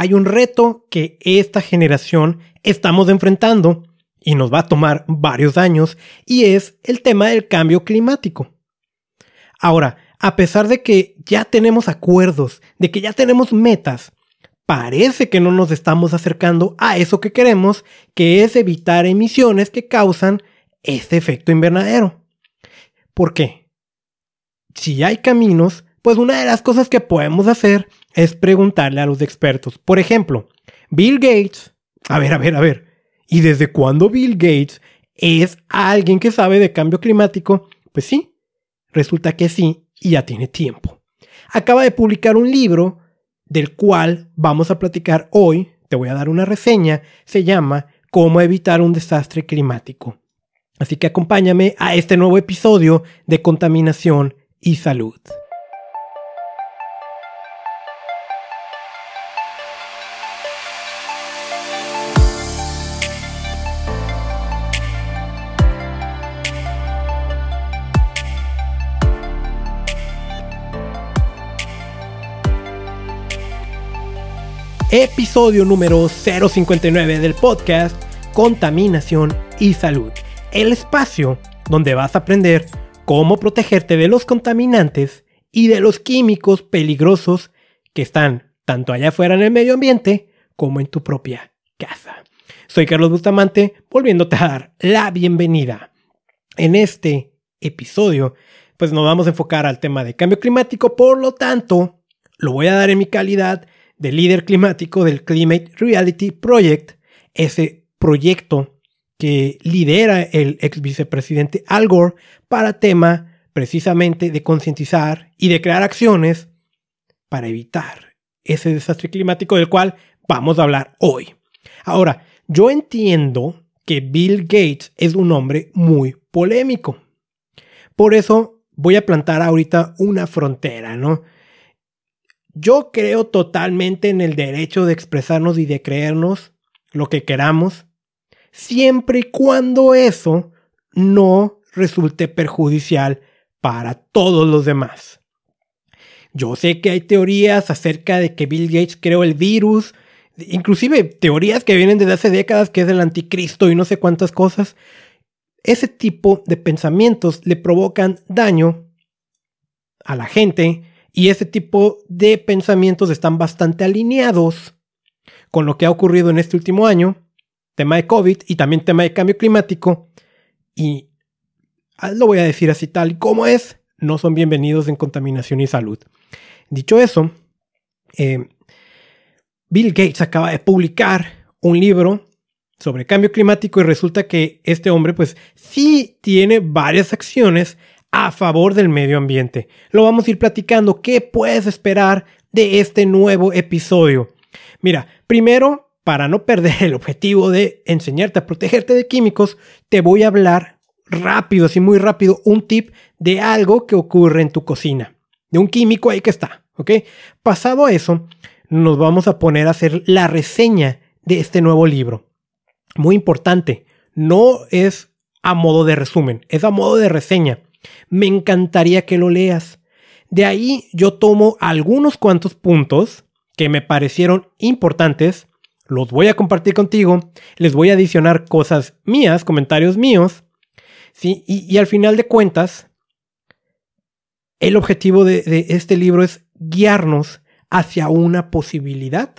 hay un reto que esta generación estamos enfrentando y nos va a tomar varios años y es el tema del cambio climático. Ahora, a pesar de que ya tenemos acuerdos, de que ya tenemos metas, parece que no nos estamos acercando a eso que queremos, que es evitar emisiones que causan este efecto invernadero. ¿Por qué? Si hay caminos, pues una de las cosas que podemos hacer es preguntarle a los expertos. Por ejemplo, Bill Gates. A ver, a ver, a ver. ¿Y desde cuándo Bill Gates es alguien que sabe de cambio climático? Pues sí, resulta que sí, y ya tiene tiempo. Acaba de publicar un libro del cual vamos a platicar hoy. Te voy a dar una reseña. Se llama Cómo evitar un desastre climático. Así que acompáñame a este nuevo episodio de Contaminación y Salud. Episodio número 059 del podcast Contaminación y Salud. El espacio donde vas a aprender cómo protegerte de los contaminantes y de los químicos peligrosos que están tanto allá afuera en el medio ambiente como en tu propia casa. Soy Carlos Bustamante, volviéndote a dar la bienvenida. En este episodio, pues nos vamos a enfocar al tema de cambio climático, por lo tanto, lo voy a dar en mi calidad de líder climático del Climate Reality Project, ese proyecto que lidera el ex vicepresidente Al Gore para tema precisamente de concientizar y de crear acciones para evitar ese desastre climático del cual vamos a hablar hoy. Ahora, yo entiendo que Bill Gates es un hombre muy polémico. Por eso voy a plantar ahorita una frontera, ¿no? Yo creo totalmente en el derecho de expresarnos y de creernos lo que queramos, siempre y cuando eso no resulte perjudicial para todos los demás. Yo sé que hay teorías acerca de que Bill Gates creó el virus, inclusive teorías que vienen desde hace décadas que es el anticristo y no sé cuántas cosas. Ese tipo de pensamientos le provocan daño a la gente y ese tipo de pensamientos están bastante alineados con lo que ha ocurrido en este último año, tema de COVID y también tema de cambio climático. Y ah, lo voy a decir así tal y como es, no son bienvenidos en contaminación y salud. Dicho eso, eh, Bill Gates acaba de publicar un libro sobre cambio climático y resulta que este hombre pues sí tiene varias acciones a favor del medio ambiente. Lo vamos a ir platicando. ¿Qué puedes esperar de este nuevo episodio? Mira, primero, para no perder el objetivo de enseñarte a protegerte de químicos, te voy a hablar rápido, así muy rápido, un tip de algo que ocurre en tu cocina. De un químico ahí que está, ¿ok? Pasado eso, nos vamos a poner a hacer la reseña de este nuevo libro. Muy importante, no es a modo de resumen, es a modo de reseña. Me encantaría que lo leas. De ahí yo tomo algunos cuantos puntos que me parecieron importantes, los voy a compartir contigo, les voy a adicionar cosas mías, comentarios míos, ¿sí? y, al final de cuentas, el objetivo de, de este libro es guiarnos hacia una posibilidad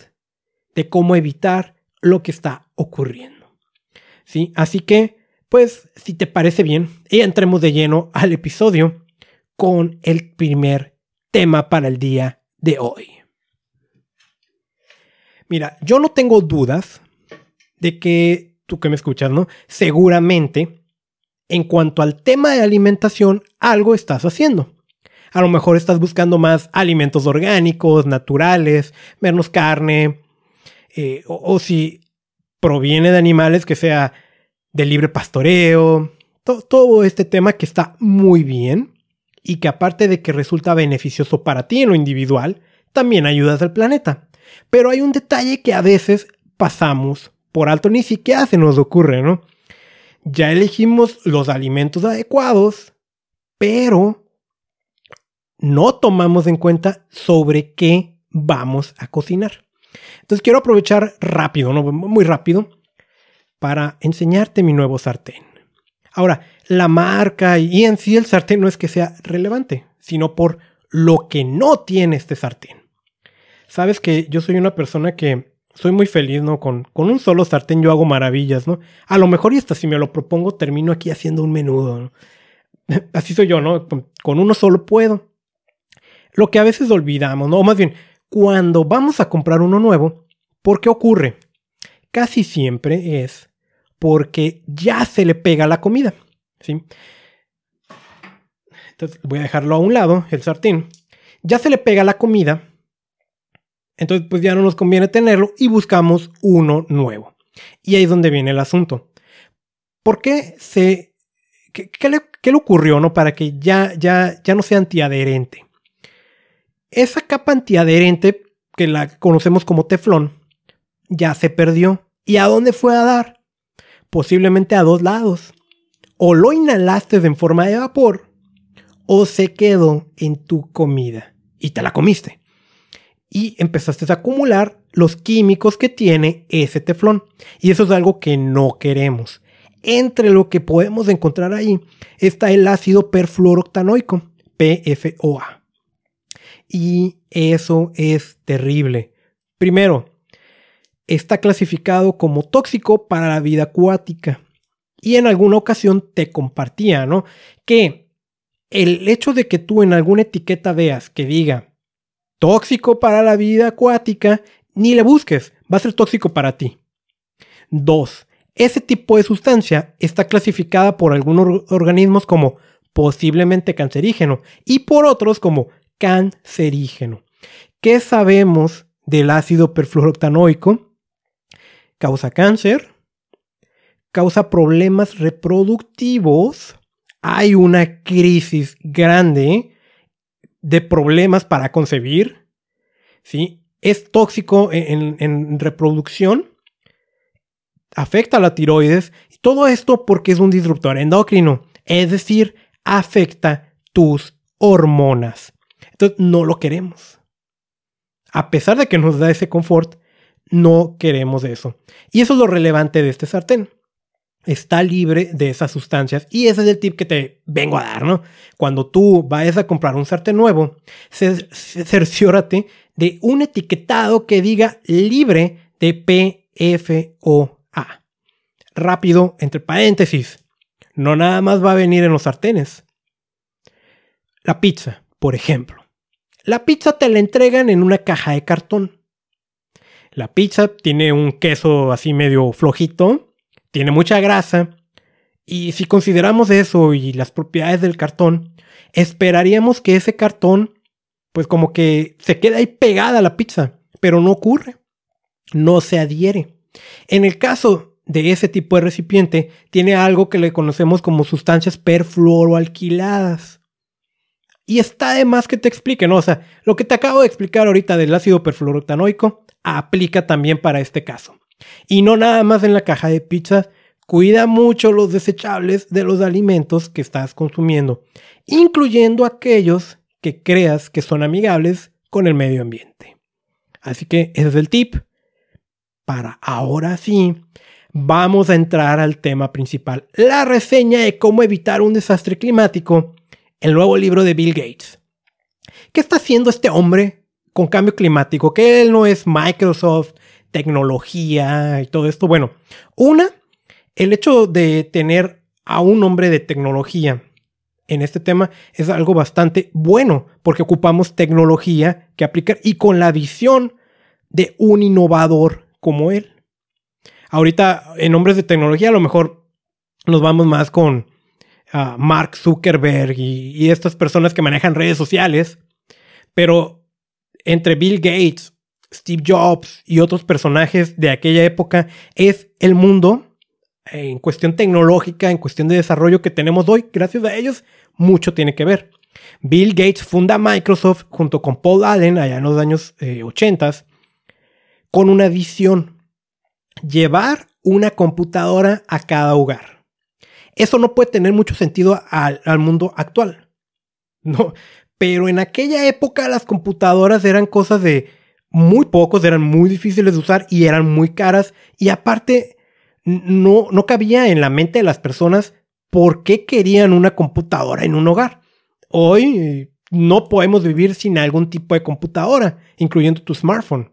de cómo evitar lo que está ocurriendo. ¿sí? Así que pues si te parece bien, entremos de lleno al episodio con el primer tema para el día de hoy. Mira, yo no tengo dudas de que tú que me escuchas, ¿no? Seguramente, en cuanto al tema de alimentación, algo estás haciendo. A lo mejor estás buscando más alimentos orgánicos, naturales, menos carne, eh, o si proviene de animales que sea de libre pastoreo, todo este tema que está muy bien y que aparte de que resulta beneficioso para ti en lo individual, también ayudas al planeta. Pero hay un detalle que a veces pasamos por alto, ni siquiera se nos ocurre, ¿no? Ya elegimos los alimentos adecuados, pero no tomamos en cuenta sobre qué vamos a cocinar. Entonces quiero aprovechar rápido, ¿no? muy rápido, para enseñarte mi nuevo sartén. Ahora, la marca y en sí el sartén no es que sea relevante, sino por lo que no tiene este sartén. Sabes que yo soy una persona que soy muy feliz, ¿no? Con, con un solo sartén yo hago maravillas, ¿no? A lo mejor y hasta si me lo propongo termino aquí haciendo un menudo. Así soy yo, ¿no? Con uno solo puedo. Lo que a veces olvidamos, ¿no? O más bien, cuando vamos a comprar uno nuevo, ¿por qué ocurre? Casi siempre es porque ya se le pega la comida, ¿sí? Entonces voy a dejarlo a un lado, el sartén. Ya se le pega la comida, entonces pues ya no nos conviene tenerlo y buscamos uno nuevo. Y ahí es donde viene el asunto. ¿Por qué se... ¿Qué, le, qué le, ocurrió, no? Para que ya, ya, ya no sea antiadherente. Esa capa antiadherente, que la conocemos como teflón, ya se perdió. ¿Y a dónde fue a dar? Posiblemente a dos lados. O lo inhalaste en forma de vapor, o se quedó en tu comida y te la comiste. Y empezaste a acumular los químicos que tiene ese teflón. Y eso es algo que no queremos. Entre lo que podemos encontrar ahí está el ácido perfluoroctanoico, PFOA. Y eso es terrible. Primero, está clasificado como tóxico para la vida acuática. Y en alguna ocasión te compartía, ¿no? Que el hecho de que tú en alguna etiqueta veas que diga tóxico para la vida acuática, ni le busques, va a ser tóxico para ti. Dos, ese tipo de sustancia está clasificada por algunos organismos como posiblemente cancerígeno y por otros como cancerígeno. ¿Qué sabemos del ácido perfluoroctanoico? Causa cáncer, causa problemas reproductivos, hay una crisis grande de problemas para concebir, ¿sí? Es tóxico en, reproducción, afecta a la tiroides, y todo esto porque es un disruptor endocrino, es decir, afecta tus hormonas. Entonces no lo queremos. A pesar de que nos da ese confort, no queremos eso. Y eso es lo relevante de este sartén. Está libre de esas sustancias y ese es el tip que te vengo a dar, ¿no? Cuando tú vayas a comprar un sartén nuevo, cerciórate de un etiquetado que diga libre de PFOA. Rápido, entre paréntesis, no nada más va a venir en los sartenes. La pizza, por ejemplo. La pizza te la entregan en una caja de cartón. La pizza tiene un queso así medio flojito, tiene mucha grasa, y si consideramos eso y las propiedades del cartón, esperaríamos que ese cartón, pues como que se queda ahí pegada a la pizza, pero no ocurre, no se adhiere. En el caso de ese tipo de recipiente, tiene algo que le conocemos como sustancias perfluoroalquiladas. Y está de más que te explique, ¿no? O sea, lo que te acabo de explicar ahorita del ácido perfluoroctanoico aplica también para este caso. Y no nada más en la caja de pizzas, cuida mucho los desechables de los alimentos que estás consumiendo, incluyendo aquellos que creas que son amigables con el medio ambiente. Así que ese es el tip. Para ahora sí, vamos a entrar al tema principal, la reseña de cómo evitar un desastre climático el nuevo libro de Bill Gates. ¿Qué está haciendo este hombre con cambio climático? Que él no es Microsoft, tecnología y todo esto. Bueno, una, el hecho de tener a un hombre de tecnología en este tema es algo bastante bueno porque ocupamos tecnología que aplicar y con la visión de un innovador como él. Ahorita en hombres de tecnología a lo mejor nos vamos más con Mark Zuckerberg y, estas personas que manejan redes sociales, pero entre Bill Gates, Steve Jobs y otros personajes de aquella época es el mundo en cuestión tecnológica, en cuestión de desarrollo que tenemos hoy, gracias a ellos, mucho tiene que ver. Bill Gates funda Microsoft junto con Paul Allen allá en los años 80 eh, con una visión, llevar una computadora a cada hogar. Eso no puede tener mucho sentido al, mundo actual. No, pero en aquella época las computadoras eran cosas de muy pocos, eran muy difíciles de usar y eran muy caras. Y aparte, no, no cabía en la mente de las personas por qué querían una computadora en un hogar. Hoy no podemos vivir sin algún tipo de computadora, incluyendo tu smartphone.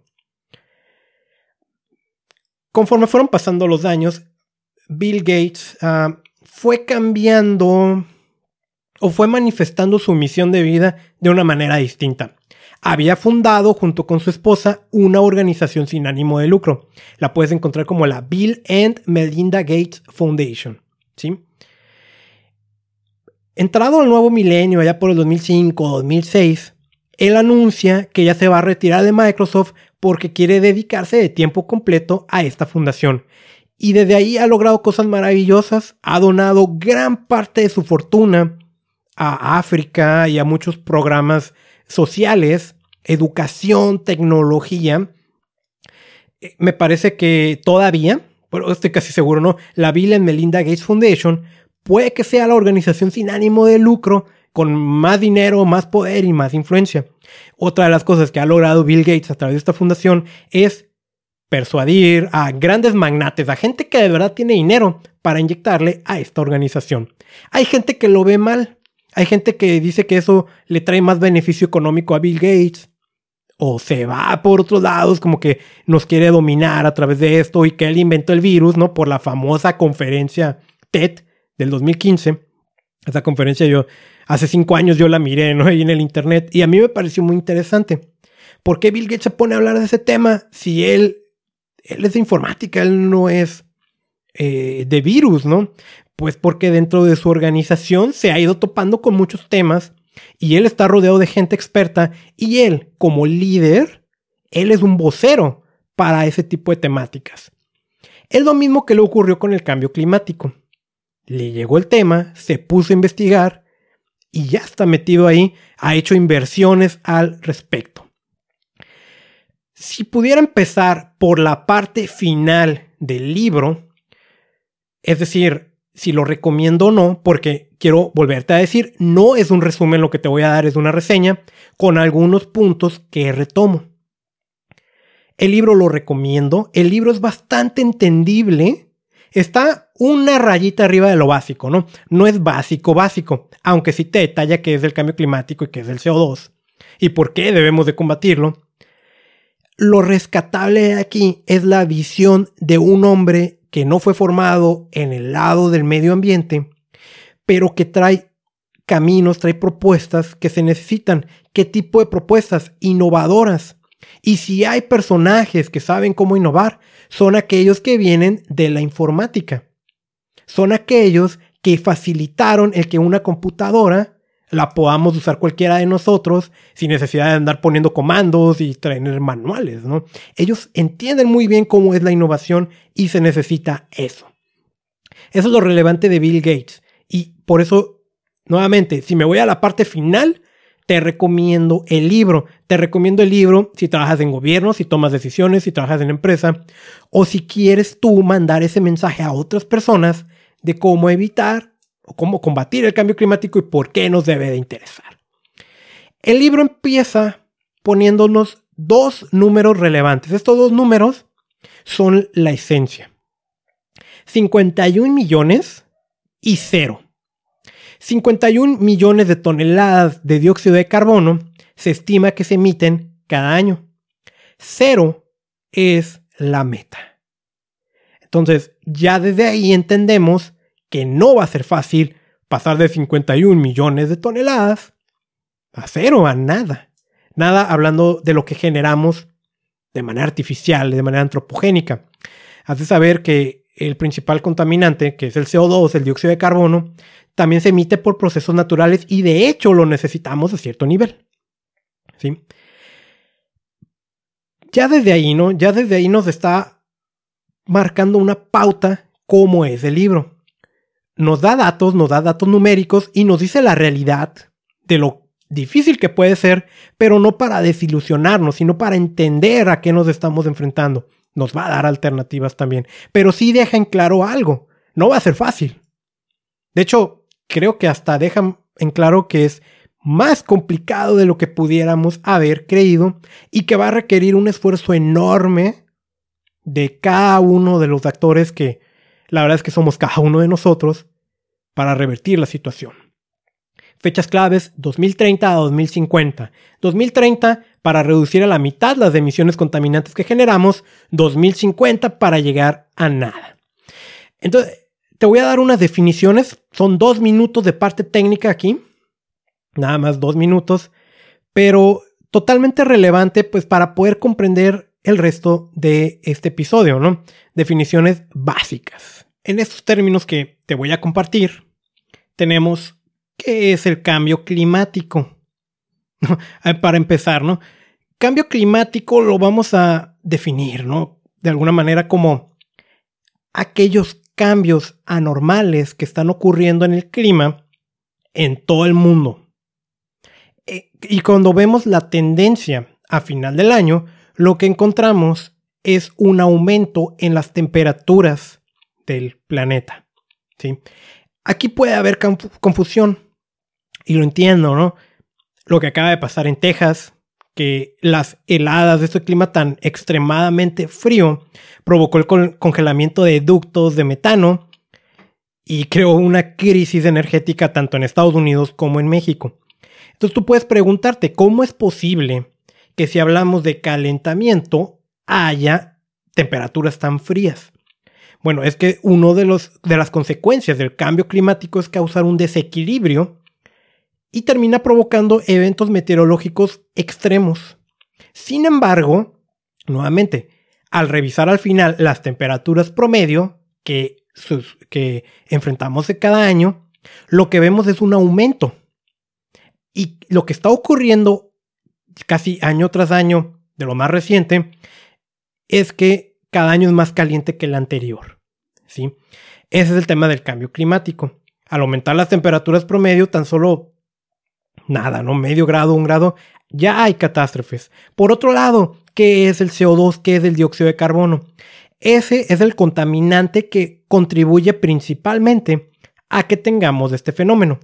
Conforme fueron pasando los años, Bill Gates ah, fue cambiando o fue manifestando su misión de vida de una manera distinta. Había fundado junto con su esposa una organización sin ánimo de lucro. La puedes encontrar como la Bill and Melinda Gates Foundation. Entrado al nuevo milenio, allá por el 2005 o 2006, él anuncia que ya se va a retirar de Microsoft porque quiere dedicarse de tiempo completo a esta fundación. Y desde ahí ha logrado cosas maravillosas, ha donado gran parte de su fortuna a África y a muchos programas sociales, educación, tecnología. Eh, me parece que todavía, pero estoy casi seguro, ¿no? La Bill and Melinda Gates Foundation puede que sea la organización sin ánimo de lucro con más dinero, más poder y más influencia. Otra de las cosas que ha logrado Bill Gates a través de esta fundación es persuadir a grandes magnates, a gente que de verdad tiene dinero para inyectarle a esta organización. Hay gente que lo ve mal, hay gente que dice que eso le trae más beneficio económico a Bill Gates. O se va por otros lados, como que nos quiere dominar a través de esto y que él inventó el virus, ¿no? Por la famosa conferencia TED del 2015. Esa conferencia yo, hace cinco años yo la miré, ¿no? Ahí en el internet y a mí me pareció muy interesante. ¿Por qué Bill Gates se pone a hablar de ese tema si él, él es de informática, él no es eh, de virus, ¿no? Pues porque dentro de su organización se ha ido topando con muchos temas y él está rodeado de gente experta y él, como líder, él es un vocero para ese tipo de temáticas. Es lo mismo que le ocurrió con el cambio climático. Le llegó el tema, se puso a investigar y ya está metido ahí, ha hecho inversiones al respecto. Si pudiera empezar por la parte final del libro, es decir, si lo recomiendo o no, porque quiero volverte a decir, no es un resumen lo que te voy a dar, es una reseña con algunos puntos que retomo. El libro lo recomiendo, el libro es bastante entendible, está una rayita arriba de lo básico, ¿no? No es básico, básico, aunque sí te detalla qué es el cambio climático y qué es el CO2 y por qué debemos de combatirlo. Lo rescatable aquí es la visión de un hombre que no fue formado en el lado del medio ambiente, pero que trae caminos, trae propuestas que se necesitan. ¿Qué tipo de propuestas? Innovadoras. Y si hay personajes que saben cómo innovar, son aquellos que vienen de la informática. Son aquellos que facilitaron el que una computadora la podamos usar cualquiera de nosotros sin necesidad de andar poniendo comandos y traer manuales, ¿no? Ellos entienden muy bien cómo es la innovación y se necesita eso. Eso es lo relevante de Bill Gates. Y por eso, nuevamente, si me voy a la parte final, te recomiendo el libro. Te recomiendo el libro si trabajas en gobierno, si tomas decisiones, si trabajas en empresa, o si quieres tú mandar ese mensaje a otras personas de cómo evitar cómo combatir el cambio climático y por qué nos debe de interesar. El libro empieza poniéndonos dos números relevantes. Estos dos números son la esencia. 51 millones y cero. 51 millones de toneladas de dióxido de carbono se estima que se emiten cada año. Cero es la meta. Entonces, ya desde ahí entendemos que no va a ser fácil pasar de 51 millones de toneladas a cero, a nada. Nada hablando de lo que generamos de manera artificial, de manera antropogénica. Has de saber que el principal contaminante, que es el CO2, el dióxido de carbono, también se emite por procesos naturales y de hecho lo necesitamos a cierto nivel. ¿Sí? Ya desde ahí, ¿no? Ya desde ahí nos está marcando una pauta cómo es el libro nos da datos, nos da datos numéricos y nos dice la realidad de lo difícil que puede ser, pero no para desilusionarnos, sino para entender a qué nos estamos enfrentando. Nos va a dar alternativas también, pero sí deja en claro algo, no va a ser fácil. De hecho, creo que hasta deja en claro que es más complicado de lo que pudiéramos haber creído y que va a requerir un esfuerzo enorme de cada uno de los actores que la verdad es que somos cada uno de nosotros para revertir la situación. Fechas claves 2030 a 2050. 2030 para reducir a la mitad las emisiones contaminantes que generamos. 2050 para llegar a nada. Entonces, te voy a dar unas definiciones. Son dos minutos de parte técnica aquí. Nada más dos minutos. Pero totalmente relevante pues para poder comprender el resto de este episodio, ¿no? Definiciones básicas. En estos términos que te voy a compartir, tenemos ¿Qué es el cambio climático? Para empezar, ¿no? Cambio climático lo vamos a definir, ¿no? De alguna manera como aquellos cambios anormales que están ocurriendo en el clima en todo el mundo. E, y cuando vemos la tendencia a final del año, lo que encontramos es un aumento en las temperaturas del planeta. ¿sí? Aquí puede haber confusión y lo entiendo, ¿no? Lo que acaba de pasar en Texas, que las heladas de este clima tan extremadamente frío provocó el congelamiento de ductos de metano y creó una crisis energética tanto en Estados Unidos como en México. Entonces tú puedes preguntarte, ¿cómo es posible que si hablamos de calentamiento haya temperaturas tan frías? Bueno, es que una de, de las consecuencias del cambio climático es causar un desequilibrio y termina provocando eventos meteorológicos extremos. Sin embargo, nuevamente, al revisar al final las temperaturas promedio que, que enfrentamos de cada año, lo que vemos es un aumento. Y lo que está ocurriendo casi año tras año de lo más reciente es que cada año es más caliente que el anterior. ¿sí? Ese es el tema del cambio climático. Al aumentar las temperaturas promedio, tan solo nada, ¿no? Medio grado, un grado, ya hay catástrofes. Por otro lado, ¿qué es el CO2? ¿Qué es el dióxido de carbono? Ese es el contaminante que contribuye principalmente a que tengamos este fenómeno.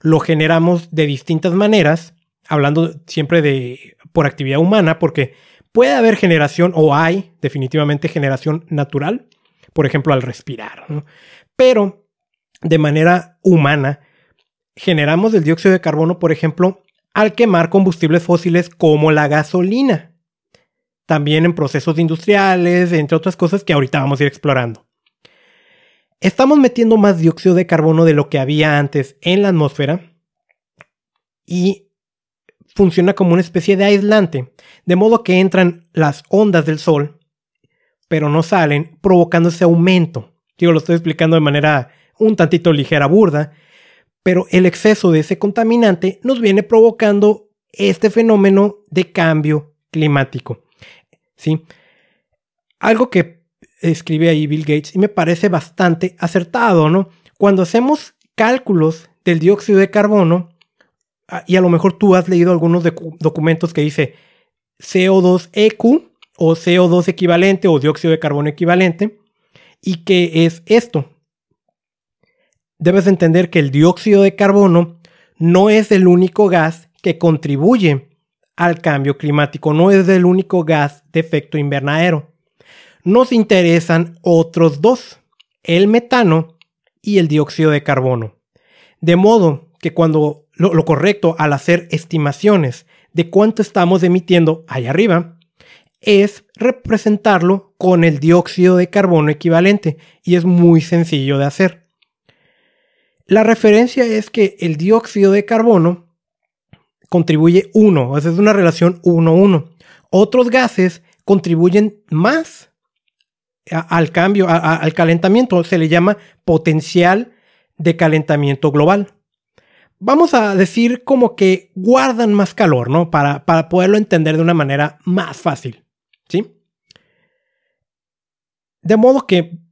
Lo generamos de distintas maneras, hablando siempre de por actividad humana, porque puede haber generación o hay definitivamente generación natural, por ejemplo al respirar, pero de manera humana generamos el dióxido de carbono, por ejemplo, al quemar combustibles fósiles como la gasolina. También en procesos industriales, entre otras cosas que ahorita vamos a ir explorando. Estamos metiendo más dióxido de carbono de lo que había antes en la atmósfera y funciona como una especie de aislante, de modo que entran las ondas del sol, pero no salen, provocando ese aumento. Yo lo estoy explicando de manera un tantito ligera, burda, pero el exceso de ese contaminante nos viene provocando este fenómeno de cambio climático. ¿Sí? Algo que escribe ahí Bill Gates y me parece bastante acertado, ¿no? Cuando hacemos cálculos del dióxido de carbono, y a lo mejor tú has leído algunos documentos que dice CO2EQ o CO2 equivalente o dióxido de carbono equivalente, y qué es esto, debes entender que el dióxido de carbono no es el único gas que contribuye al cambio climático, no es el único gas de efecto invernadero. Nos interesan otros dos, el metano y el dióxido de carbono. De modo que cuando lo, correcto al hacer estimaciones de cuánto estamos emitiendo allá arriba es representarlo con el dióxido de carbono equivalente y es muy sencillo de hacer. La referencia es que el dióxido de carbono contribuye 1, o sea, es una relación 1-1. Otros gases contribuyen más al cambio, al calentamiento, se le llama potencial de calentamiento global. Vamos a decir como que guardan más calor, ¿no? Para, para poderlo entender de una manera más fácil, ¿sí? De modo que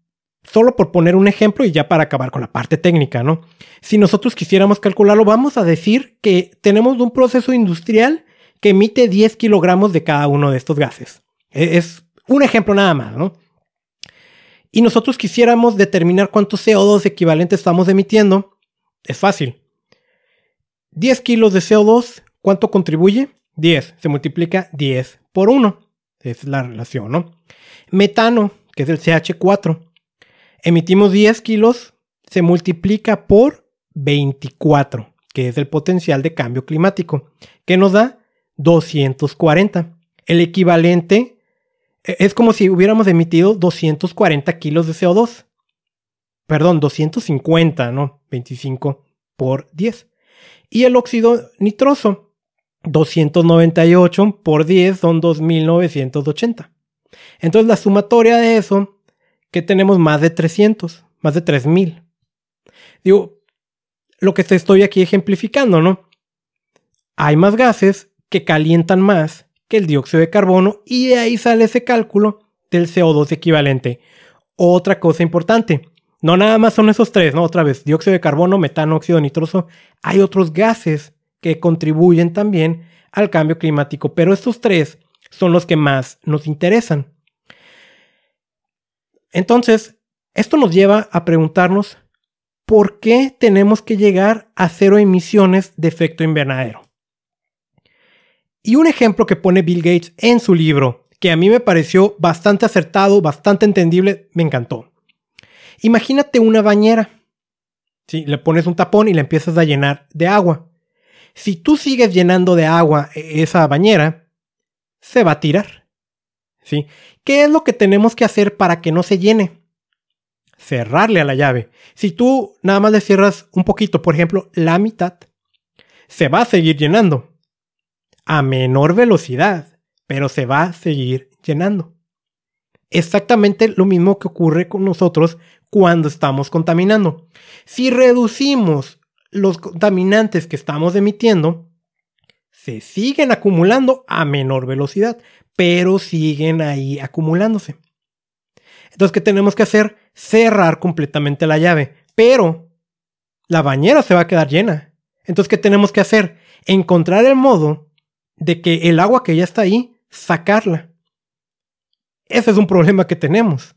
Solo por poner un ejemplo y ya para acabar con la parte técnica, ¿no? Si nosotros quisiéramos calcularlo, vamos a decir que tenemos un proceso industrial que emite 10 kilogramos de cada uno de estos gases. E-, es un ejemplo nada más, ¿no? Y nosotros quisiéramos determinar cuánto CO2 equivalente estamos emitiendo. Es fácil. 10 kilos de CO2, ¿cuánto contribuye? 10. Se multiplica 10 por 1. Es la relación, ¿no? Metano, que es el CH4. Emitimos 10 kilos, se multiplica por 24, que es el potencial de cambio climático, que nos da 240. El equivalente e, es como si hubiéramos emitido 240 kilos de CO2. Perdón, 250, ¿no? 25 por 10. Y el óxido nitroso, 298 por 10 son 2980. Entonces la sumatoria de eso, que tenemos más de 300, más de 3000. Digo, lo que estoy aquí ejemplificando, ¿no? Hay más gases que calientan más que el dióxido de carbono y de ahí sale ese cálculo del CO2 equivalente. Otra cosa importante, no nada más son esos tres, ¿no? Otra vez, dióxido de carbono, metano, óxido nitroso. Hay otros gases que contribuyen también al cambio climático, pero estos tres son los que más nos interesan. Entonces, esto nos lleva a preguntarnos por qué tenemos que llegar a cero emisiones de efecto invernadero. Y un ejemplo que pone Bill Gates en su libro, que a mí me pareció bastante acertado, bastante entendible, me encantó. Imagínate una bañera. ¿sí? Le pones un tapón y la empiezas a llenar de agua. Si tú sigues llenando de agua e-, esa bañera, se va a tirar. ¿sí? ¿Qué es lo que tenemos que hacer para que no se llene? Cerrarle a la llave. Si tú nada más le cierras un poquito, por ejemplo, la mitad, se va a seguir llenando. A menor velocidad, pero se va a seguir llenando. Exactamente lo mismo que ocurre con nosotros cuando estamos contaminando. Si reducimos los contaminantes que estamos emitiendo, se siguen acumulando a menor velocidad, pero siguen ahí acumulándose. Entonces, ¿qué tenemos que hacer? Cerrar completamente la llave, pero la bañera se va a quedar llena. Entonces, ¿qué tenemos que hacer? Encontrar el modo de que el agua que ya está ahí, sacarla. Ese es un problema que tenemos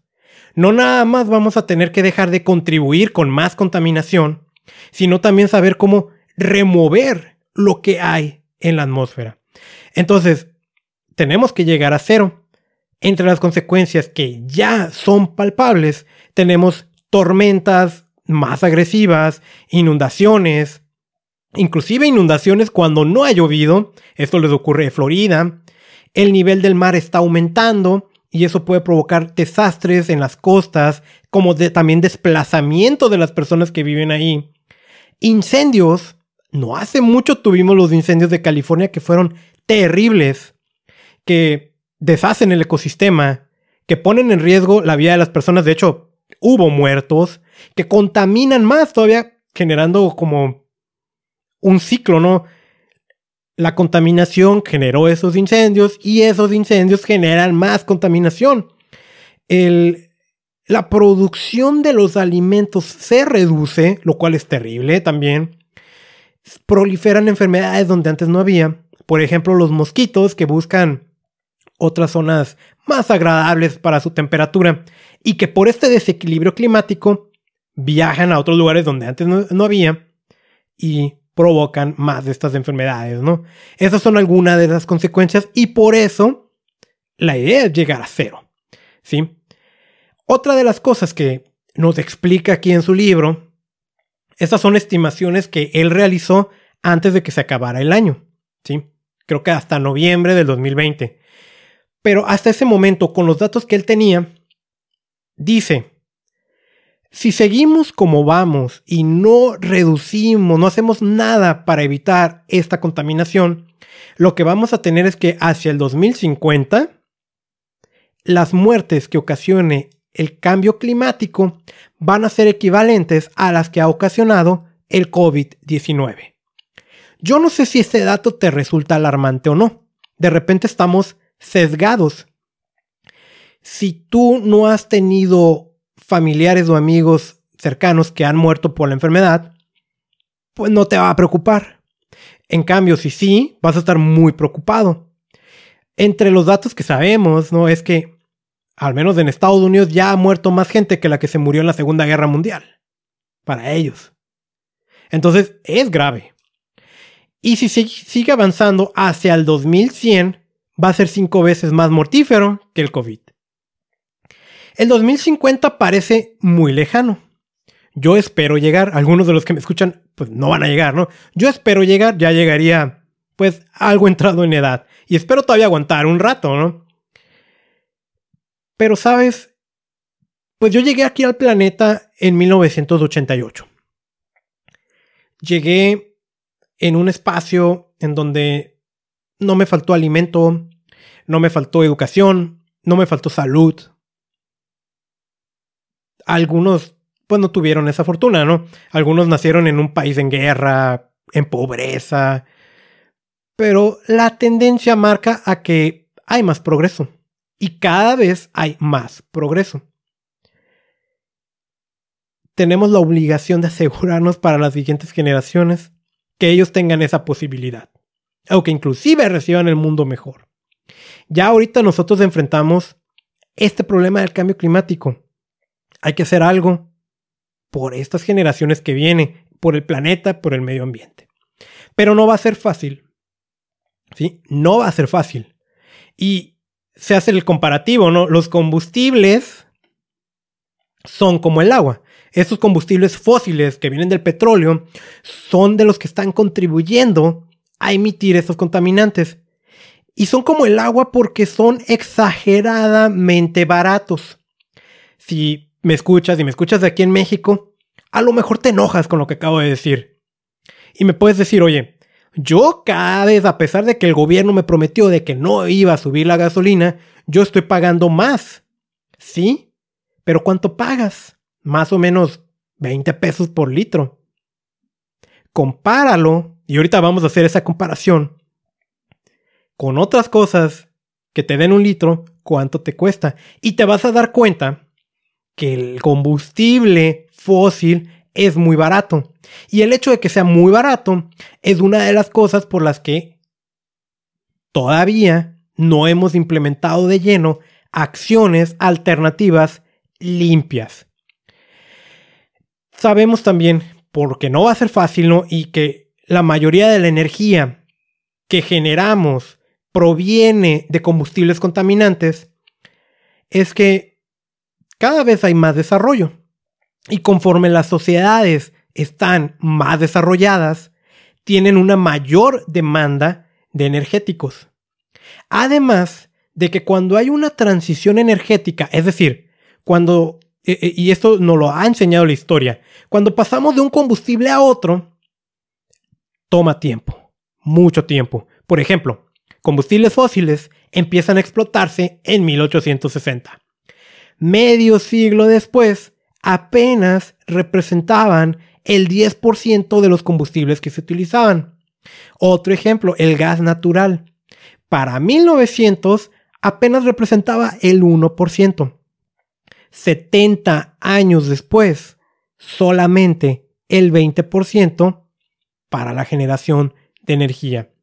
no nada más vamos a tener que dejar de contribuir con más contaminación, sino también saber cómo remover lo que hay en la atmósfera. Entonces, tenemos que llegar a cero. Entre las consecuencias que ya son palpables, tenemos tormentas más agresivas, inundaciones, inclusive inundaciones cuando no ha llovido. Esto les ocurre en Florida. El nivel del mar está aumentando y eso puede provocar desastres en las costas, como también desplazamiento de las personas que viven ahí. Incendios. No hace mucho tuvimos los incendios de California que fueron terribles, que deshacen el ecosistema, que ponen en riesgo la vida de las personas. De hecho, hubo muertos, que contaminan más todavía, generando como un ciclo, ¿no? La contaminación generó esos incendios y esos incendios generan más contaminación. la producción de los alimentos se reduce, lo cual es terrible también. Proliferan enfermedades donde antes no había. Por ejemplo, los mosquitos que buscan otras zonas más agradables para su temperatura y que por este desequilibrio climático viajan a otros lugares donde antes no, no había y provocan más de estas enfermedades, ¿no? Esas son algunas de las consecuencias y por eso la idea es llegar a cero, ¿sí? Otra de las cosas que nos explica aquí en su libro, esas son estimaciones que él realizó antes de que se acabara el año, ¿sí? Creo que hasta noviembre del 2020. Pero hasta ese momento, con los datos que él tenía, dice, si seguimos como vamos y no reducimos, no hacemos nada para evitar esta contaminación, lo que vamos a tener es que hacia el 2050, las muertes que ocasione el cambio climático van a ser equivalentes a las que ha ocasionado el COVID-19. Yo no sé si este dato te resulta alarmante o no. De repente estamos sesgados. Si tú no has tenido familiares o amigos cercanos que han muerto por la enfermedad, pues no te va a preocupar. En cambio, si sí, vas a estar muy preocupado. Entre los datos que sabemos, ¿no? Es que, al menos en Estados Unidos, ya ha muerto más gente que la que se murió en la Segunda Guerra Mundial. Para ellos. Entonces, es grave. Y si sigue avanzando hacia el 2100, va a ser cinco veces más mortífero que el COVID. El 2050 parece muy lejano. Yo espero llegar, algunos de los que me escuchan pues no van a llegar, ¿no? Yo espero llegar, ya llegaría pues algo entrado en edad y espero todavía aguantar un rato, ¿no? Pero sabes, pues yo llegué aquí al planeta en 1988. Llegué en un espacio en donde no me faltó alimento, no me faltó educación, no me faltó salud, algunos pues no tuvieron esa fortuna, ¿no? Algunos nacieron en un país en guerra, en pobreza, pero la tendencia marca a que hay más progreso y cada vez hay más progreso. Tenemos la obligación de asegurarnos para las siguientes generaciones que ellos tengan esa posibilidad, o que inclusive reciban el mundo mejor. Ya ahorita nosotros enfrentamos este problema del cambio climático hay que hacer algo por estas generaciones que vienen, por el planeta, por el medio ambiente. Pero no va a ser fácil. ¿Sí? No va a ser fácil. Y se hace el comparativo, ¿no? Los combustibles son como el agua. Estos combustibles fósiles que vienen del petróleo son de los que están contribuyendo a emitir estos contaminantes. Y son como el agua porque son exageradamente baratos. Me escuchas y me escuchas de aquí en México, a lo mejor te enojas con lo que acabo de decir. Y me puedes decir, oye, yo cada vez, a pesar de que el gobierno me prometió de que no iba a subir la gasolina, yo estoy pagando más. ¿Sí? Pero ¿cuánto pagas? Más o menos 20 pesos por litro. Compáralo, y ahorita vamos a hacer esa comparación, con otras cosas que te den un litro, cuánto te cuesta. Y te vas a dar cuenta que el combustible fósil es muy barato. Y el hecho de que sea muy barato es una de las cosas por las que todavía no hemos implementado de lleno acciones alternativas limpias. Sabemos también, porque no va a ser fácil, ¿no? Y que la mayoría de la energía que generamos proviene de combustibles contaminantes, es que cada vez hay más desarrollo. Y conforme las sociedades están más desarrolladas, tienen una mayor demanda de energéticos. Además de que cuando hay una transición energética, es decir, cuando, eh, eh, y esto nos lo ha enseñado la historia, cuando pasamos de un combustible a otro, toma tiempo, mucho tiempo. Por ejemplo, combustibles fósiles empiezan a explotarse en 1860 medio siglo después, apenas representaban el 10% de los combustibles que se utilizaban. Otro ejemplo, el gas natural. Para 1900 apenas representaba el 1%. 70 años después, solamente el 20% para la generación de energía.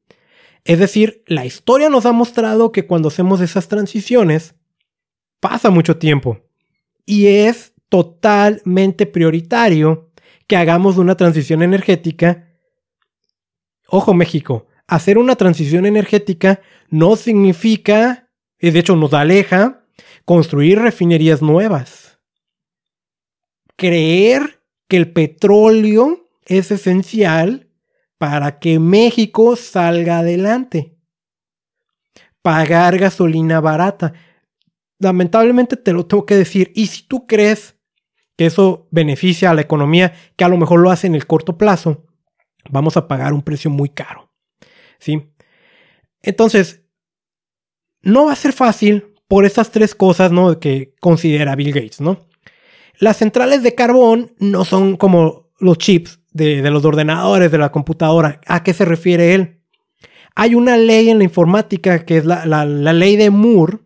Es decir, la historia nos ha mostrado que cuando hacemos esas transiciones, pasa mucho tiempo y es totalmente prioritario que hagamos una transición energética. Ojo México, hacer una transición energética no significa, de hecho nos aleja, construir refinerías nuevas. Creer que el petróleo es esencial para que México salga adelante. Pagar gasolina barata lamentablemente te lo tengo que decir. Y si tú crees que eso beneficia a la economía, que a lo mejor lo hace en el corto plazo, vamos a pagar un precio muy caro. ¿Sí? Entonces, no va a ser fácil por estas tres cosas, ¿no? Que considera Bill Gates, ¿no? Las centrales de carbón no son como los chips de, los ordenadores, de la computadora. ¿A qué se refiere él? Hay una ley en la informática que es la ley de Moore,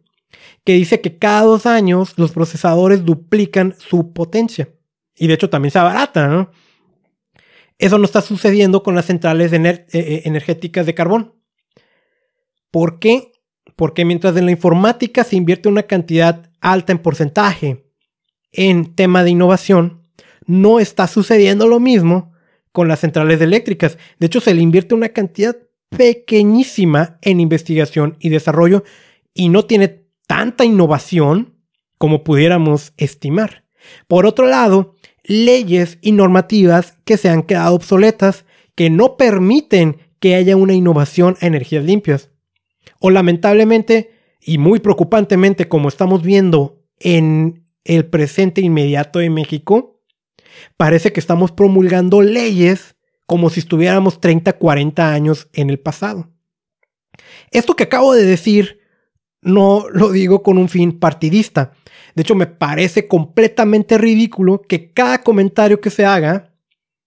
que dice que cada dos años los procesadores duplican su potencia. Y de hecho también se abarata, ¿no? Eso no está sucediendo con las centrales eh, eh, energéticas de carbón. ¿Por qué? Porque mientras en la informática se invierte una cantidad alta en porcentaje en tema de innovación, no está sucediendo lo mismo con las centrales eléctricas. De hecho, se le invierte una cantidad pequeñísima en investigación y desarrollo y no tiene tanta innovación como pudiéramos estimar. Por otro lado, leyes y normativas que se han quedado obsoletas que no permiten que haya una innovación a energías limpias. O lamentablemente, y muy preocupantemente como estamos viendo en el presente inmediato de México, parece que estamos promulgando leyes como si estuviéramos 30, 40 años en el pasado. Esto que acabo de decir no lo digo con un fin partidista. De hecho, me parece completamente ridículo que cada comentario que se haga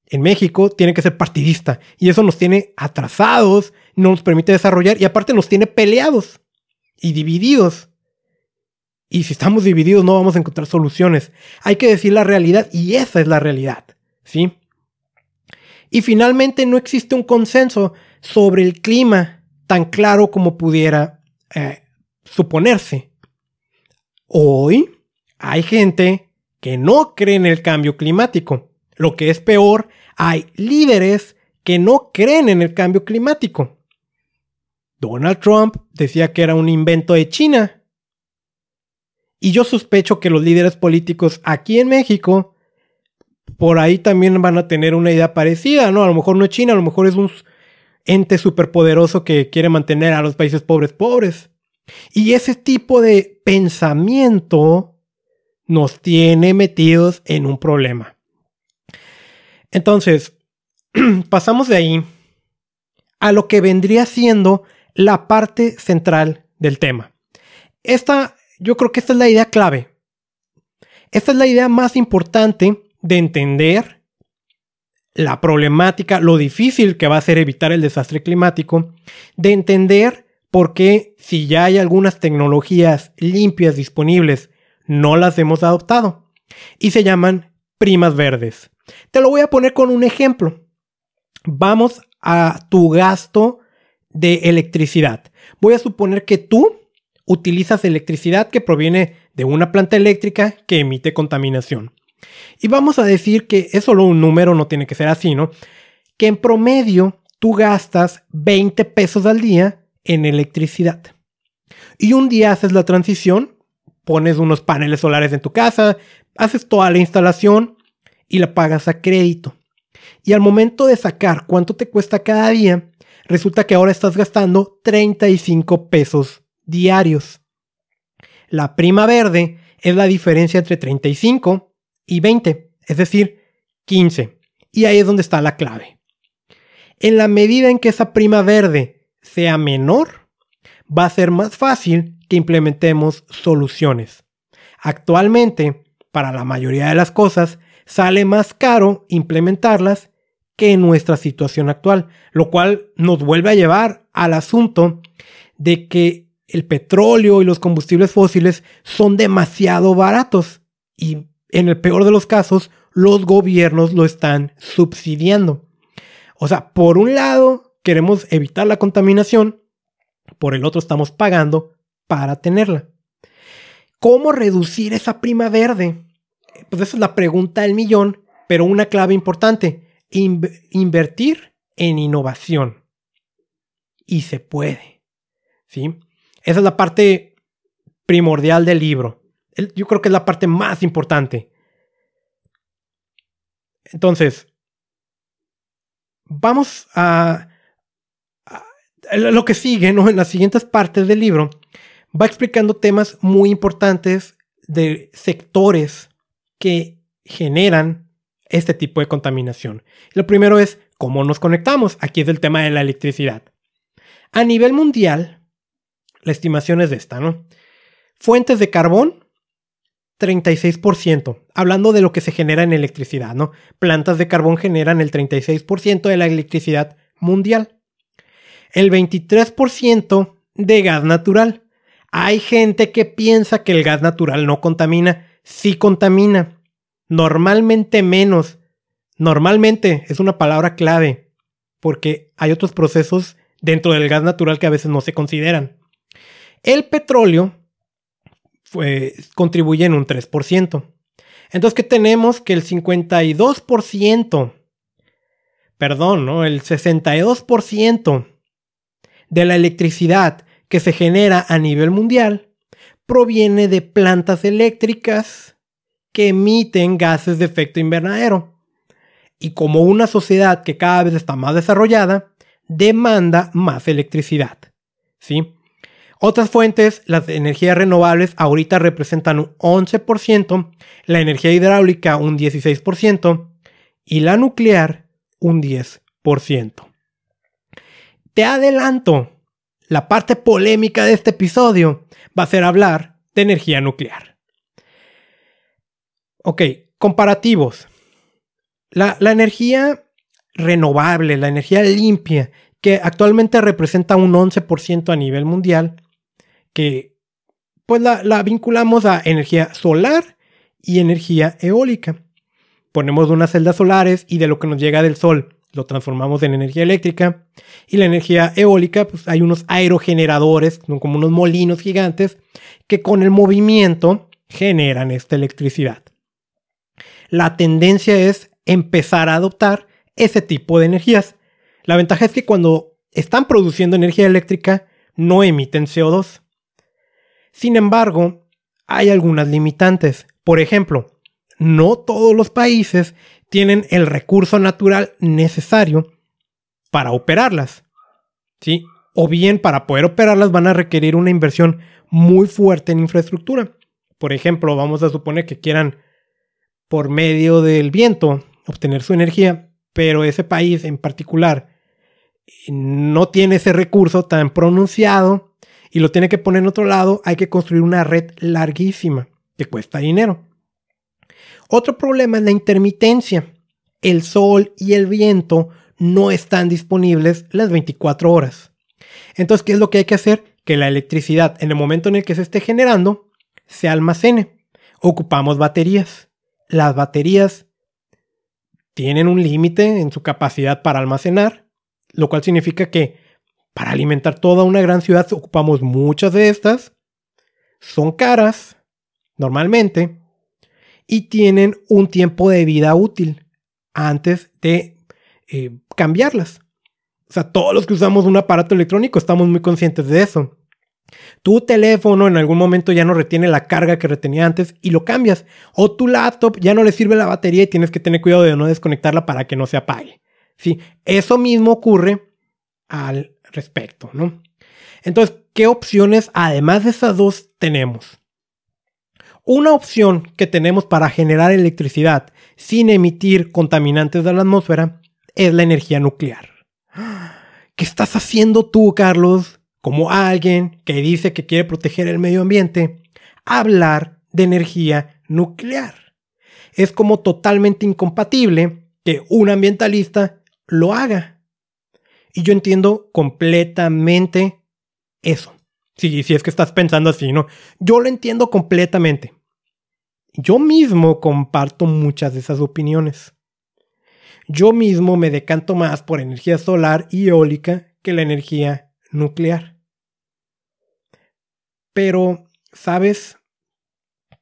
en México tiene que ser partidista. Y eso nos tiene atrasados, no nos permite desarrollar y aparte nos tiene peleados y divididos. Y si estamos divididos no vamos a encontrar soluciones. Hay que decir la realidad y esa es la realidad. ¿Sí? Y finalmente no existe un consenso sobre el clima tan claro como pudiera eh, suponerse. Hoy hay gente que no cree en el cambio climático. Lo que es peor, hay líderes que no creen en el cambio climático. Donald Trump decía que era un invento de China. Y yo sospecho que los líderes políticos aquí en México por ahí también van a tener una idea parecida, ¿no? A lo mejor no es China, a lo mejor es un ente superpoderoso que quiere mantener a los países pobres pobres. Y ese tipo de pensamiento nos tiene metidos en un problema. Entonces, pasamos de ahí a lo que vendría siendo la parte central del tema. Esta, yo creo que esta es la idea clave. Esta es la idea más importante de entender la problemática, lo difícil que va a ser evitar el desastre climático, de entender porque si ya hay algunas tecnologías limpias disponibles, no las hemos adoptado. Y se llaman primas verdes. Te lo voy a poner con un ejemplo. Vamos a tu gasto de electricidad. Voy a suponer que tú utilizas electricidad que proviene de una planta eléctrica que emite contaminación. Y vamos a decir que es solo un número, no tiene que ser así, ¿no? Que en promedio tú gastas 20 pesos al día en electricidad. Y un día haces la transición, pones unos paneles solares en tu casa, haces toda la instalación y la pagas a crédito. Y al momento de sacar cuánto te cuesta cada día, resulta que ahora estás gastando 35 pesos diarios. La prima verde es la diferencia entre 35 y 20, es decir, 15. Y ahí es donde está la clave. En la medida en que esa prima verde sea menor, va a ser más fácil que implementemos soluciones. Actualmente, para la mayoría de las cosas, sale más caro implementarlas que en nuestra situación actual, lo cual nos vuelve a llevar al asunto de que el petróleo y los combustibles fósiles son demasiado baratos y en el peor de los casos los gobiernos lo están subsidiando. O sea, por un lado queremos evitar la contaminación, por el otro estamos pagando para tenerla. ¿Cómo reducir esa prima verde? Pues esa es la pregunta del millón, pero una clave importante, invertir en innovación. Y se puede. ¿Sí? Esa es la parte primordial del libro. Yo creo que es la parte más importante. Entonces, vamos a lo que sigue, ¿no? En las siguientes partes del libro, va explicando temas muy importantes de sectores que generan este tipo de contaminación. Lo primero es cómo nos conectamos. Aquí es el tema de la electricidad. A nivel mundial, la estimación es de esta, ¿no? Fuentes de carbón, 36%. Hablando de lo que se genera en electricidad, ¿no? Plantas de carbón generan el 36% de la electricidad mundial el 23% de gas natural. Hay gente que piensa que el gas natural no contamina. Sí contamina. Normalmente menos. Normalmente es una palabra clave. Porque hay otros procesos dentro del gas natural que a veces no se consideran. El petróleo contribuye en un 3%. Entonces, ¿qué tenemos? Que el 52% perdón, ¿no? El 62% de la electricidad que se genera a nivel mundial proviene de plantas eléctricas que emiten gases de efecto invernadero. Y como una sociedad que cada vez está más desarrollada, demanda más electricidad. ¿Sí? Otras fuentes, las energías renovables, ahorita representan un 11%, la energía hidráulica un 16% y la nuclear un 10%. Te adelanto, la parte polémica de este episodio va a ser hablar de energía nuclear. Ok, comparativos. La, energía renovable, la energía limpia, que actualmente representa un 11% a nivel mundial, que pues la, vinculamos a energía solar y energía eólica. Ponemos unas celdas solares y de lo que nos llega del sol lo transformamos en energía eléctrica. Y la energía eólica, pues hay unos aerogeneradores, como unos molinos gigantes, que con el movimiento generan esta electricidad. La tendencia es empezar a adoptar ese tipo de energías. La ventaja es que cuando están produciendo energía eléctrica no emiten CO2. Sin embargo, hay algunas limitantes. Por ejemplo, no todos los países tienen el recurso natural necesario para operarlas. ¿Sí? O bien para poder operarlas van a requerir una inversión muy fuerte en infraestructura. Por ejemplo, vamos a suponer que quieran por medio del viento obtener su energía, pero ese país en particular no tiene ese recurso tan pronunciado y lo tiene que poner en otro lado, hay que construir una red larguísima que cuesta dinero. Otro problema es la intermitencia. El sol y el viento no están disponibles las 24 horas. Entonces, ¿qué es lo que hay que hacer? Que la electricidad en el momento en el que se esté generando se almacene. Ocupamos baterías. Las baterías tienen un límite en su capacidad para almacenar, lo cual significa que para alimentar toda una gran ciudad ocupamos muchas de estas. Son caras, normalmente, y tienen un tiempo de vida útil antes de eh, cambiarlas. O sea, todos los que usamos un aparato electrónico estamos muy conscientes de eso. Tu teléfono en algún momento ya no retiene la carga que retenía antes y lo cambias. O tu laptop ya no le sirve la batería y tienes que tener cuidado de no desconectarla para que no se apague. ¿Sí? Eso mismo ocurre al respecto, ¿no? Entonces, ¿qué opciones además de esas dos tenemos? Una opción que tenemos para generar electricidad sin emitir contaminantes de la atmósfera es la energía nuclear. ¿Qué estás haciendo tú, Carlos, como alguien que dice que quiere proteger el medio ambiente? Hablar de energía nuclear. Es como totalmente incompatible que un ambientalista lo haga. Y yo entiendo completamente eso. Si, si es que estás pensando así, ¿no? Yo lo entiendo completamente. Yo mismo comparto muchas de esas opiniones. Yo mismo me decanto más por energía solar y eólica que la energía nuclear. Pero, ¿sabes?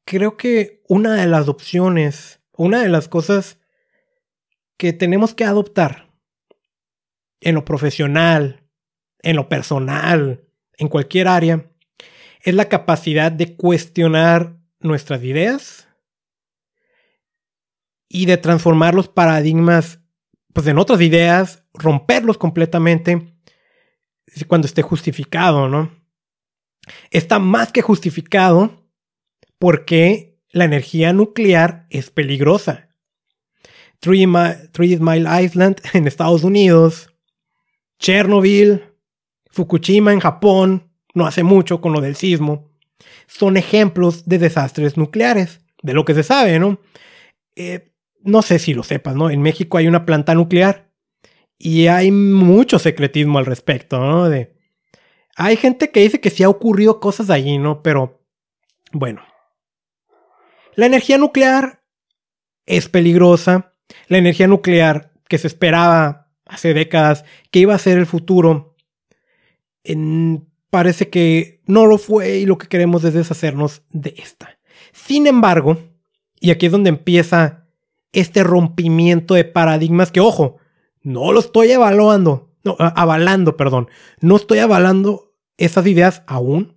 Creo que una de las opciones, una de las cosas que tenemos que adoptar en lo profesional, en lo personal, en cualquier área, es la capacidad de cuestionar nuestras ideas y de transformar los paradigmas pues, en otras ideas, romperlos completamente cuando esté justificado, ¿no? Está más que justificado porque la energía nuclear es peligrosa. Three, Mile Island en Estados Unidos Chernobyl, Fukushima en Japón, no hace mucho con lo del sismo, son ejemplos de desastres nucleares, de lo que se sabe, ¿no? Eh, no sé si lo sepas, ¿no? En México hay una planta nuclear y hay mucho secretismo al respecto, ¿no? De, hay gente que dice que sí ha ocurrido cosas allí, ¿no? Pero, bueno. La energía nuclear es peligrosa. La energía nuclear que se esperaba hace décadas que iba a ser el futuro, parece que no lo fue y lo que queremos es deshacernos de esta. Sin embargo, y aquí es donde empieza este rompimiento de paradigmas que, ojo, No lo estoy evaluando, avalando, perdón. No estoy avalando esas ideas aún,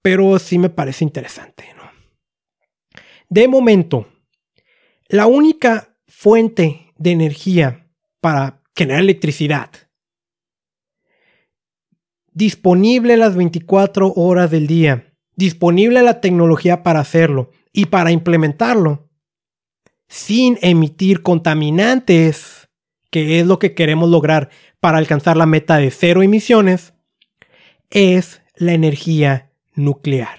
pero sí me parece interesante. ¿no? De momento, la única fuente de energía para generar electricidad disponible las 24 horas del día, disponible la tecnología para hacerlo y para implementarlo, sin emitir contaminantes, que es lo que queremos lograr para alcanzar la meta de cero emisiones, es la energía nuclear.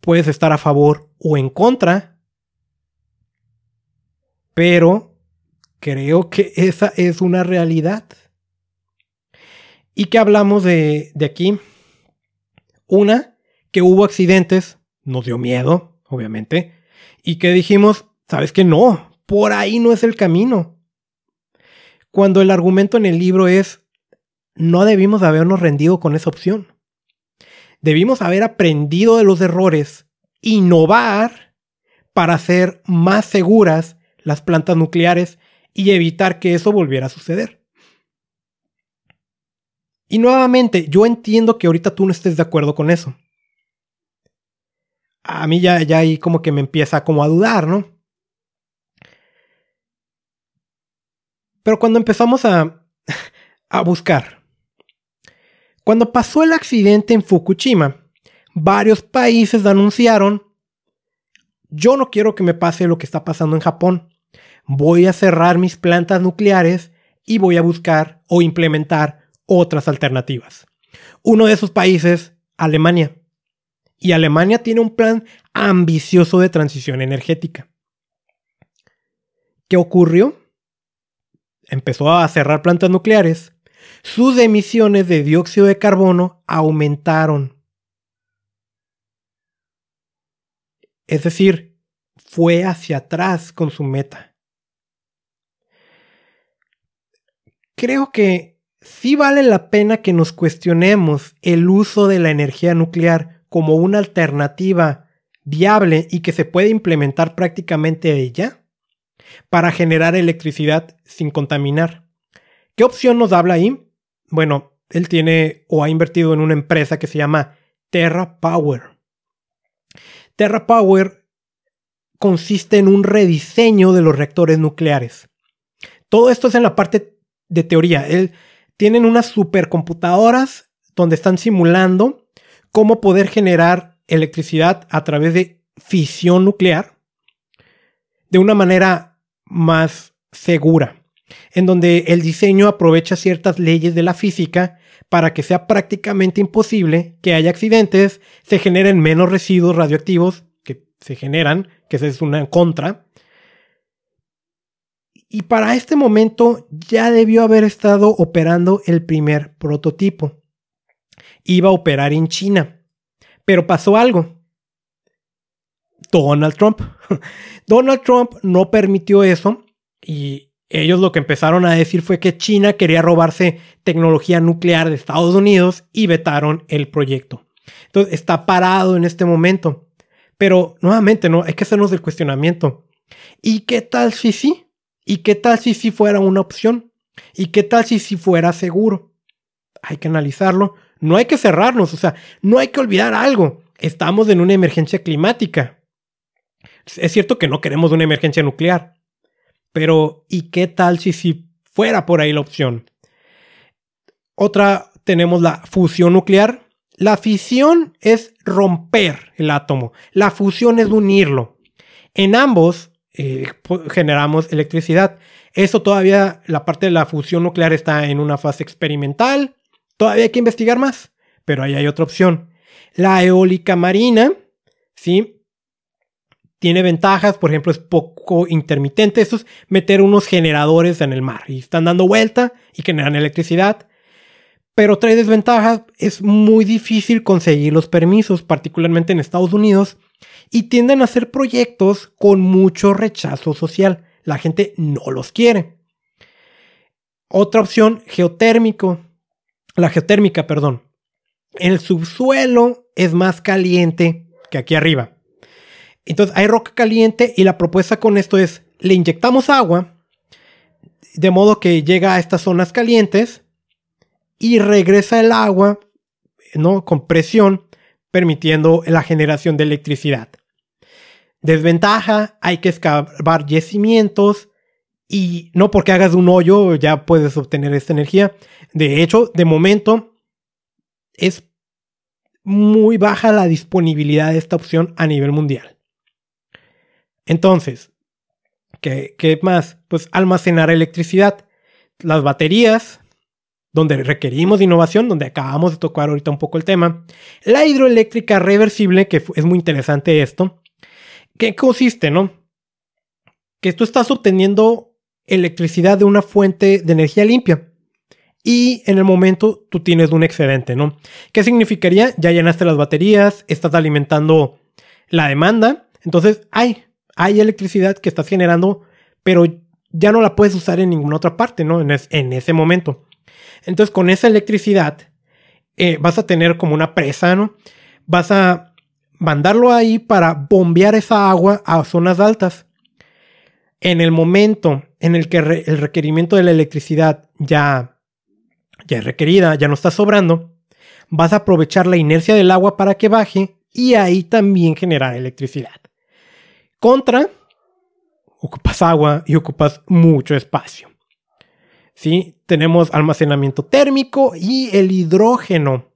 Puedes estar a favor o en contra, pero creo que esa es una realidad. ¿Y qué hablamos de, de aquí? Una, que hubo accidentes, nos dio miedo, obviamente, y que dijimos, sabes que no, por ahí no es el camino. Cuando el argumento en el libro es, no debimos habernos rendido con esa opción. Debimos haber aprendido de los errores, innovar para hacer más seguras las plantas nucleares y evitar que eso volviera a suceder. Y nuevamente, yo entiendo que ahorita tú no estés de acuerdo con eso. A mí ya, ya ahí como que me empieza como a dudar, ¿no? Pero cuando empezamos a, a buscar, cuando pasó el accidente en Fukushima, varios países anunciaron, yo no quiero que me pase lo que está pasando en Japón. Voy a cerrar mis plantas nucleares y voy a buscar o implementar otras alternativas. Uno de esos países, Alemania. Y Alemania tiene un plan ambicioso de transición energética. ¿Qué ocurrió? Empezó a cerrar plantas nucleares. Sus emisiones de dióxido de carbono aumentaron. Es decir, fue hacia atrás con su meta. Creo que sí vale la pena que nos cuestionemos el uso de la energía nuclear como una alternativa viable y que se puede implementar prácticamente ya para generar electricidad sin contaminar. ¿Qué opción nos habla ahí? Bueno, él tiene o ha invertido en una empresa que se llama Terra Power. Terra Power consiste en un rediseño de los reactores nucleares. Todo esto es en la parte de teoría. Él tienen unas supercomputadoras donde están simulando cómo poder generar electricidad a través de fisión nuclear de una manera más segura, en donde el diseño aprovecha ciertas leyes de la física para que sea prácticamente imposible que haya accidentes, se generen menos residuos radioactivos que se generan, que es una contra, y para este momento ya debió haber estado operando el primer prototipo. Iba a operar en China. Pero pasó algo. Donald Trump. Donald Trump no permitió eso y ellos lo que empezaron a decir fue que China quería robarse tecnología nuclear de Estados Unidos y vetaron el proyecto. Entonces está parado en este momento. Pero nuevamente, no, hay que hacernos el cuestionamiento. ¿Y qué tal si sí? ¿Y qué tal si sí fuera una opción? ¿Y qué tal si sí fuera seguro? Hay que analizarlo. No hay que cerrarnos, o sea, no hay que olvidar algo. Estamos en una emergencia climática. Es cierto que no queremos una emergencia nuclear, pero ¿y qué tal si sí fuera por ahí la opción? Otra, tenemos la fusión nuclear. La fisión es romper el átomo, la fusión es unirlo. En ambos eh, generamos electricidad. Eso todavía, la parte de la fusión nuclear está en una fase experimental. Todavía hay que investigar más, pero ahí hay otra opción. La eólica marina, ¿sí? Tiene ventajas, por ejemplo, es poco intermitente. Eso es meter unos generadores en el mar y están dando vuelta y generan electricidad. Pero trae desventajas, es muy difícil conseguir los permisos, particularmente en Estados Unidos, y tienden a ser proyectos con mucho rechazo social. La gente no los quiere. Otra opción, geotérmico. La geotérmica, perdón. El subsuelo es más caliente que aquí arriba. Entonces hay roca caliente y la propuesta con esto es le inyectamos agua, de modo que llega a estas zonas calientes y regresa el agua ¿no? con presión, permitiendo la generación de electricidad. Desventaja, hay que excavar yacimientos y no porque hagas un hoyo ya puedes obtener esta energía. De hecho, de momento es muy baja la disponibilidad de esta opción a nivel mundial. Entonces, ¿qué, más? Pues almacenar electricidad. Las baterías, donde requerimos innovación, donde acabamos de tocar ahorita un poco el tema. La hidroeléctrica reversible, que es muy interesante esto. ¿Qué consiste, no? Que tú estás obteniendo electricidad de una fuente de energía limpia. Y en el momento tú tienes un excedente, ¿no? ¿Qué significaría? Ya llenaste las baterías, estás alimentando la demanda. Entonces hay, hay electricidad que estás generando, pero ya no la puedes usar en ninguna otra parte, ¿no? En, en ese momento. Entonces con esa electricidad eh, vas a tener como una presa, ¿no? Vas a mandarlo ahí para bombear esa agua a zonas altas. En el momento en el que el requerimiento de la electricidad ya ya es requerida, ya no está sobrando, vas a aprovechar la inercia del agua para que baje y ahí también generar electricidad. Contra, ocupas agua y ocupas mucho espacio. ¿Sí? Tenemos almacenamiento térmico y el hidrógeno.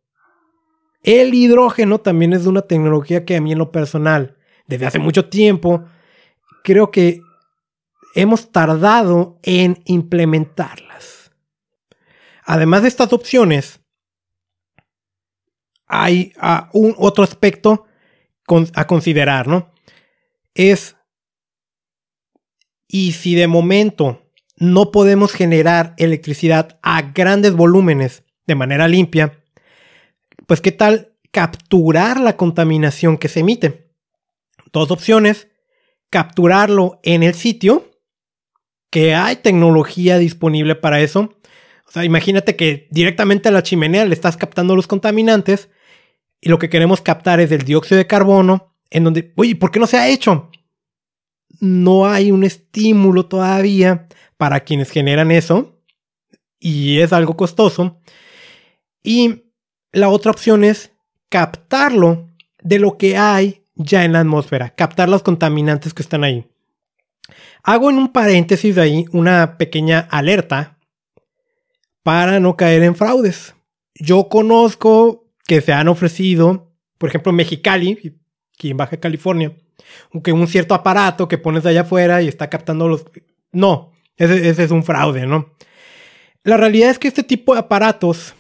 El hidrógeno también es una tecnología que a mí en lo personal, desde hace mucho tiempo, creo que hemos tardado en implementarlas. Además de estas opciones, hay ah, un otro aspecto a considerar, ¿no? Es, y si de momento no podemos generar electricidad a grandes volúmenes de manera limpia, pues qué tal capturar la contaminación que se emite. Dos opciones, capturarlo en el sitio, que hay tecnología disponible para eso, o sea, imagínate que directamente a la chimenea le estás captando los contaminantes y lo que queremos captar es el dióxido de carbono, en donde, oye, ¿por qué no se ha hecho? No hay un estímulo todavía para quienes generan eso y es algo costoso. Y la otra opción es captarlo de lo que hay ya en la atmósfera, captar los contaminantes que están ahí. Hago en un paréntesis de ahí una pequeña alerta para no caer en fraudes. Yo conozco que se han ofrecido, por ejemplo, Mexicali, aquí en Baja California, que un cierto aparato que pones allá afuera y está captando los... No, ese, ese es un fraude, ¿no? La realidad es que este tipo de aparatos,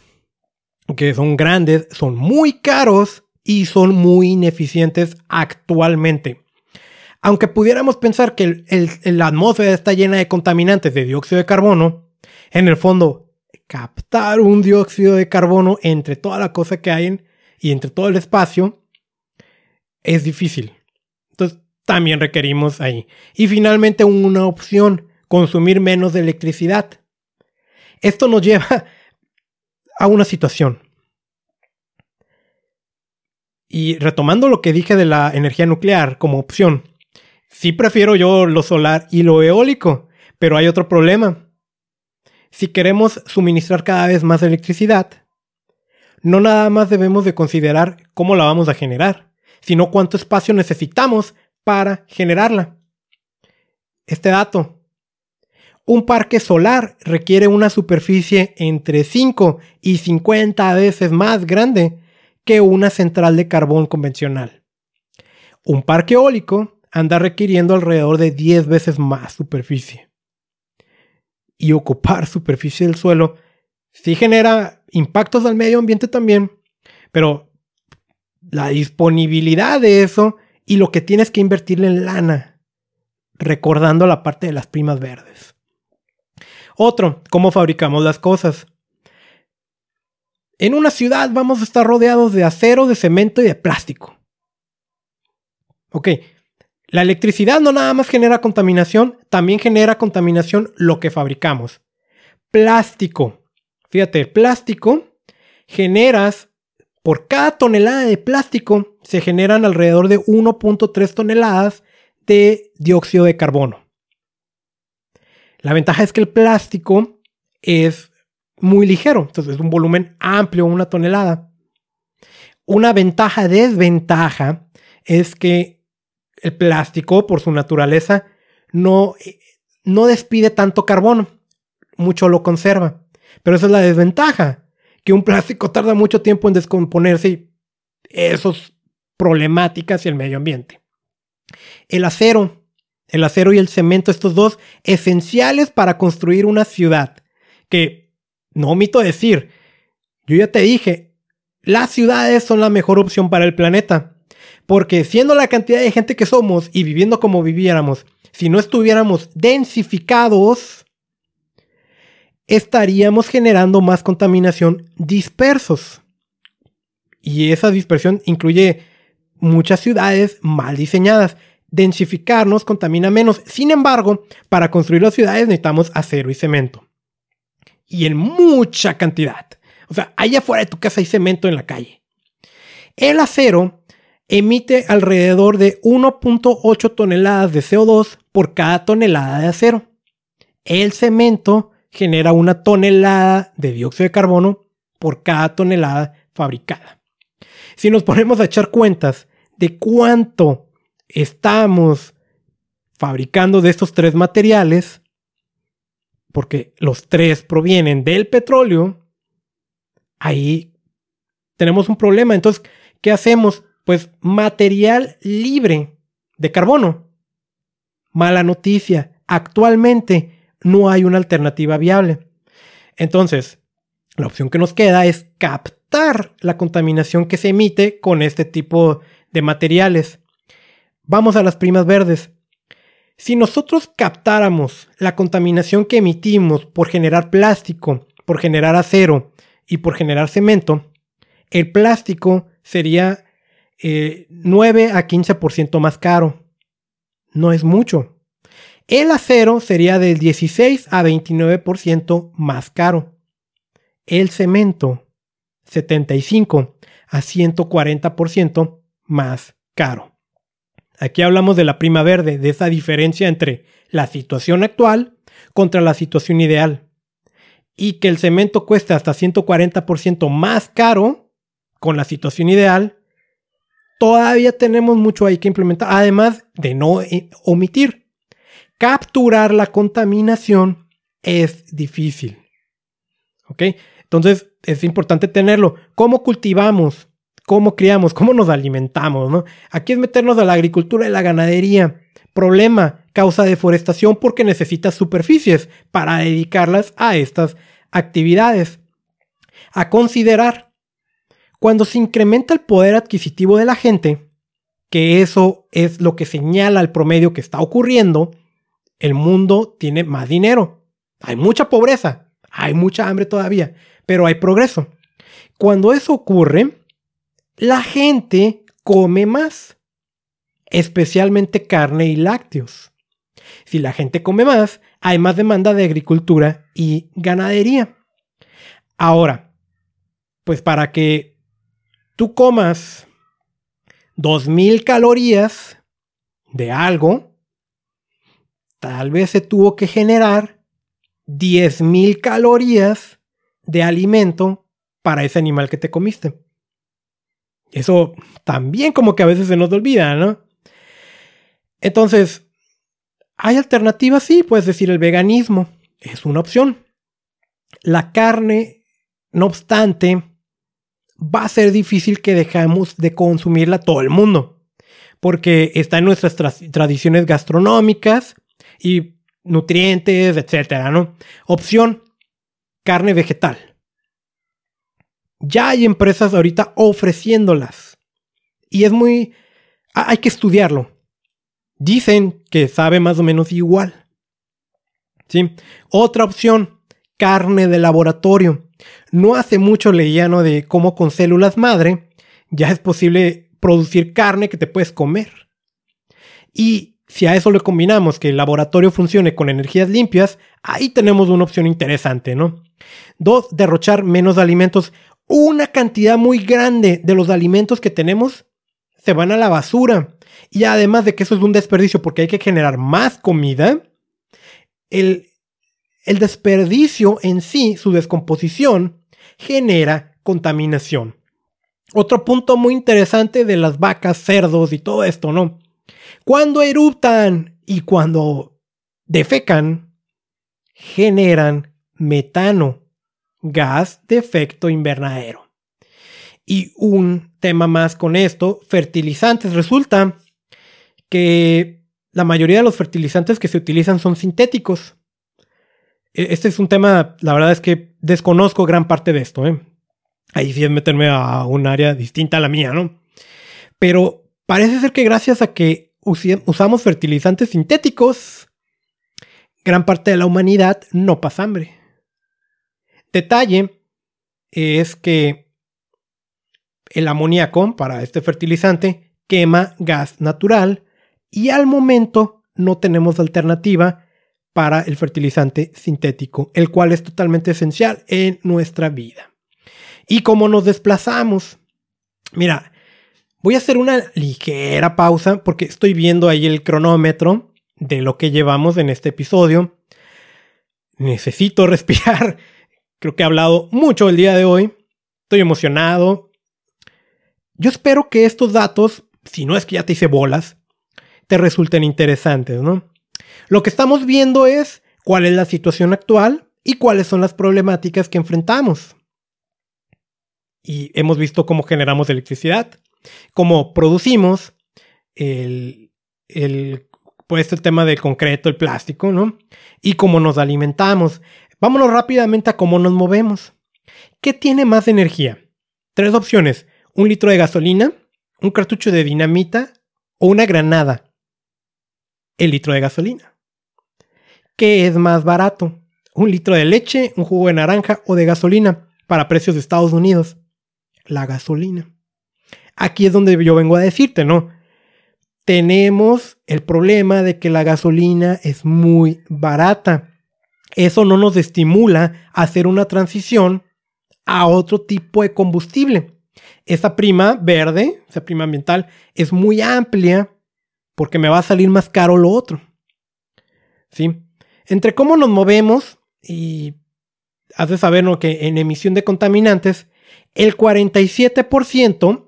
que son grandes, son muy caros y son muy ineficientes actualmente. Aunque pudiéramos pensar que la atmósfera está llena de contaminantes de dióxido de carbono, en el fondo captar un dióxido de carbono entre toda la cosa que hay y entre todo el espacio es difícil. Entonces también requerimos ahí. Y finalmente una opción, consumir menos electricidad. Esto nos lleva a una situación. Y retomando lo que dije de la energía nuclear como opción, sí prefiero yo lo solar y lo eólico, pero hay otro problema si queremos suministrar cada vez más electricidad, no nada más debemos de considerar cómo la vamos a generar, sino cuánto espacio necesitamos para generarla. Este dato. Un parque solar requiere una superficie entre 5 y 50 veces más grande que una central de carbón convencional. Un parque eólico anda requiriendo alrededor de 10 veces más superficie y ocupar superficie del suelo sí genera impactos al medio ambiente también, pero la disponibilidad de eso y lo que tienes que invertirle en lana, recordando la parte de las primas verdes. Otro, cómo fabricamos las cosas. En una ciudad vamos a estar rodeados de acero, de cemento y de plástico. Ok, la electricidad no nada más genera contaminación, también genera contaminación lo que fabricamos. Plástico. Fíjate, plástico generas, por cada tonelada de plástico, se generan alrededor de 1.3 toneladas de dióxido de carbono. La ventaja es que el plástico es muy ligero, entonces es un volumen amplio, una tonelada. Una ventaja, desventaja, es que el plástico, por su naturaleza, no, no despide tanto carbono, mucho lo conserva. Pero esa es la desventaja, que un plástico tarda mucho tiempo en descomponerse y eso es problemáticas y el medio ambiente. El acero, el acero y el cemento, estos dos esenciales para construir una ciudad, que no omito decir, yo ya te dije, las ciudades son la mejor opción para el planeta, porque siendo la cantidad de gente que somos y viviendo como viviéramos, si no estuviéramos densificados, estaríamos generando más contaminación dispersos. Y esa dispersión incluye muchas ciudades mal diseñadas. Densificarnos contamina menos. Sin embargo, para construir las ciudades necesitamos acero y cemento. Y en mucha cantidad. O sea, allá afuera de tu casa hay cemento en la calle. El acero emite alrededor de 1.8 toneladas de CO2 por cada tonelada de acero. El cemento genera una tonelada de dióxido de carbono por cada tonelada fabricada. Si nos ponemos a echar cuentas de cuánto estamos fabricando de estos tres materiales, porque los tres provienen del petróleo, ahí tenemos un problema. Entonces, ¿qué hacemos? Pues material libre de carbono. Mala noticia. Actualmente no hay una alternativa viable. Entonces, la opción que nos queda es captar la contaminación que se emite con este tipo de materiales. Vamos a las primas verdes. Si nosotros captáramos la contaminación que emitimos por generar plástico, por generar acero y por generar cemento, el plástico sería 9 eh, a 15% más caro. No es mucho. El acero sería del 16 a 29% más caro. El cemento 75 a 140% más caro. Aquí hablamos de la prima verde, de esa diferencia entre la situación actual contra la situación ideal. Y que el cemento cueste hasta 140% más caro con la situación ideal, todavía tenemos mucho ahí que implementar, además de no eh, omitir. Capturar la contaminación es difícil. ¿Ok? Entonces es importante tenerlo. ¿Cómo cultivamos? cómo criamos, cómo nos alimentamos. Aquí es meternos a la agricultura y la ganadería. Problema, causa deforestación porque necesitas superficies para dedicarlas a estas actividades. A considerar, cuando se incrementa el poder adquisitivo de la gente, que eso es lo que señala el promedio que está ocurriendo, el mundo tiene más dinero. Hay mucha pobreza, hay mucha hambre todavía, pero hay progreso. Cuando eso ocurre, la gente come más, especialmente carne y lácteos. Si la gente come más, hay más demanda de agricultura y ganadería. Ahora, pues para que tú comas 2000 calorías de algo, tal vez se tuvo que generar 10.000 calorías de alimento para ese animal que te comiste. Eso también como que a veces se nos olvida, ¿no? Entonces, ¿hay alternativas? Sí, puedes decir el veganismo. Es una opción. La carne, no obstante, va a ser difícil que dejemos de consumirla todo el mundo. Porque está en nuestras tradiciones gastronómicas y nutrientes, etcétera, ¿no? Opción, carne vegetal. Ya hay empresas ahorita ofreciéndolas. Y es muy... Hay que estudiarlo. Dicen que sabe más o menos igual. ¿Sí? Otra opción, carne de laboratorio. No hace mucho leíano de cómo con células madre ya es posible producir carne que te puedes comer. Y si a eso le combinamos que el laboratorio funcione con energías limpias, ahí tenemos una opción interesante, ¿no? Dos, derrochar menos alimentos una cantidad muy grande de los alimentos que tenemos se van a la basura. Y además de que eso es un desperdicio porque hay que generar más comida, el, el desperdicio en sí, su descomposición, genera contaminación. Otro punto muy interesante de las vacas, cerdos y todo esto, ¿no? Cuando eruptan y cuando defecan, generan metano, gas de efecto invernadero. Y un tema más con esto, fertilizantes. Resulta que la mayoría de los fertilizantes que se utilizan son sintéticos. E, este es un tema, la verdad es que desconozco gran parte de esto. ¿eh? Ahí sí es meterme a un área distinta a la mía, ¿no? Pero parece ser que gracias a que usamos fertilizantes sintéticos, gran parte de la humanidad no pasa hambre. Detalle es que el amoníaco para este fertilizante quema gas natural y al momento no tenemos alternativa para el fertilizante sintético, el cual es totalmente esencial en nuestra vida. Y como nos desplazamos, mira, voy a hacer una ligera pausa porque estoy viendo ahí el cronómetro de lo que llevamos en este episodio. Necesito respirar. Creo que he hablado mucho el día de hoy. Estoy emocionado. Yo espero que estos datos, si no es que ya te hice bolas, te resulten interesantes, ¿no? Lo que estamos viendo es cuál es la situación actual y cuáles son las problemáticas que enfrentamos. Y hemos visto cómo generamos electricidad, cómo producimos el, el, pues el tema del concreto, el plástico, ¿no? Y cómo nos alimentamos. Vámonos rápidamente a cómo nos movemos. ¿Qué tiene más energía? Tres opciones. Un litro de gasolina, un cartucho de dinamita o una granada el litro de gasolina. ¿Qué es más barato? ¿Un litro de leche, un jugo de naranja o de gasolina para precios de Estados Unidos? La gasolina. Aquí es donde yo vengo a decirte, ¿no? Tenemos el problema de que la gasolina es muy barata. Eso no nos estimula a hacer una transición a otro tipo de combustible. Esa prima verde, esa prima ambiental, es muy amplia porque me va a salir más caro lo otro. ¿Sí? Entre cómo nos movemos y has de saber que en emisión de contaminantes, el 47%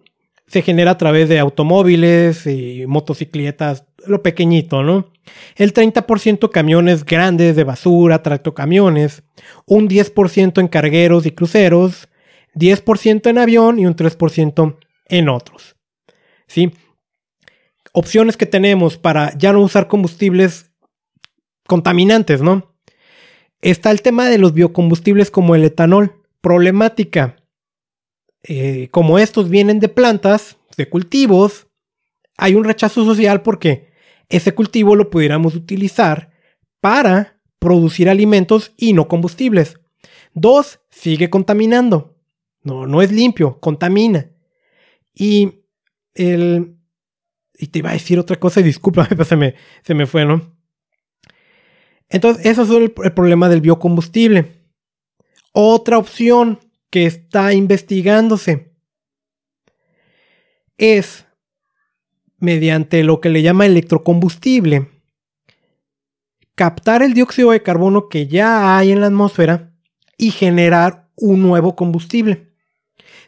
se genera a través de automóviles y motocicletas, lo pequeñito, ¿no? El 30% camiones grandes de basura, tractocamiones, un 10% en cargueros y cruceros, 10% en avión y un 3% en otros. ¿Sí? Opciones que tenemos para ya no usar combustibles contaminantes, ¿no? Está el tema de los biocombustibles como el etanol. Problemática. Eh, como estos vienen de plantas, de cultivos, hay un rechazo social porque ese cultivo lo pudiéramos utilizar para producir alimentos y no combustibles. Dos, sigue contaminando. No, no es limpio, contamina. Y el, y te iba a decir otra cosa y discúlpame, pero se me, se me fue, ¿no? Entonces, eso es el, el problema del biocombustible. Otra opción que está investigándose es mediante lo que le llama electrocombustible, captar el dióxido de carbono que ya hay en la atmósfera y generar un nuevo combustible.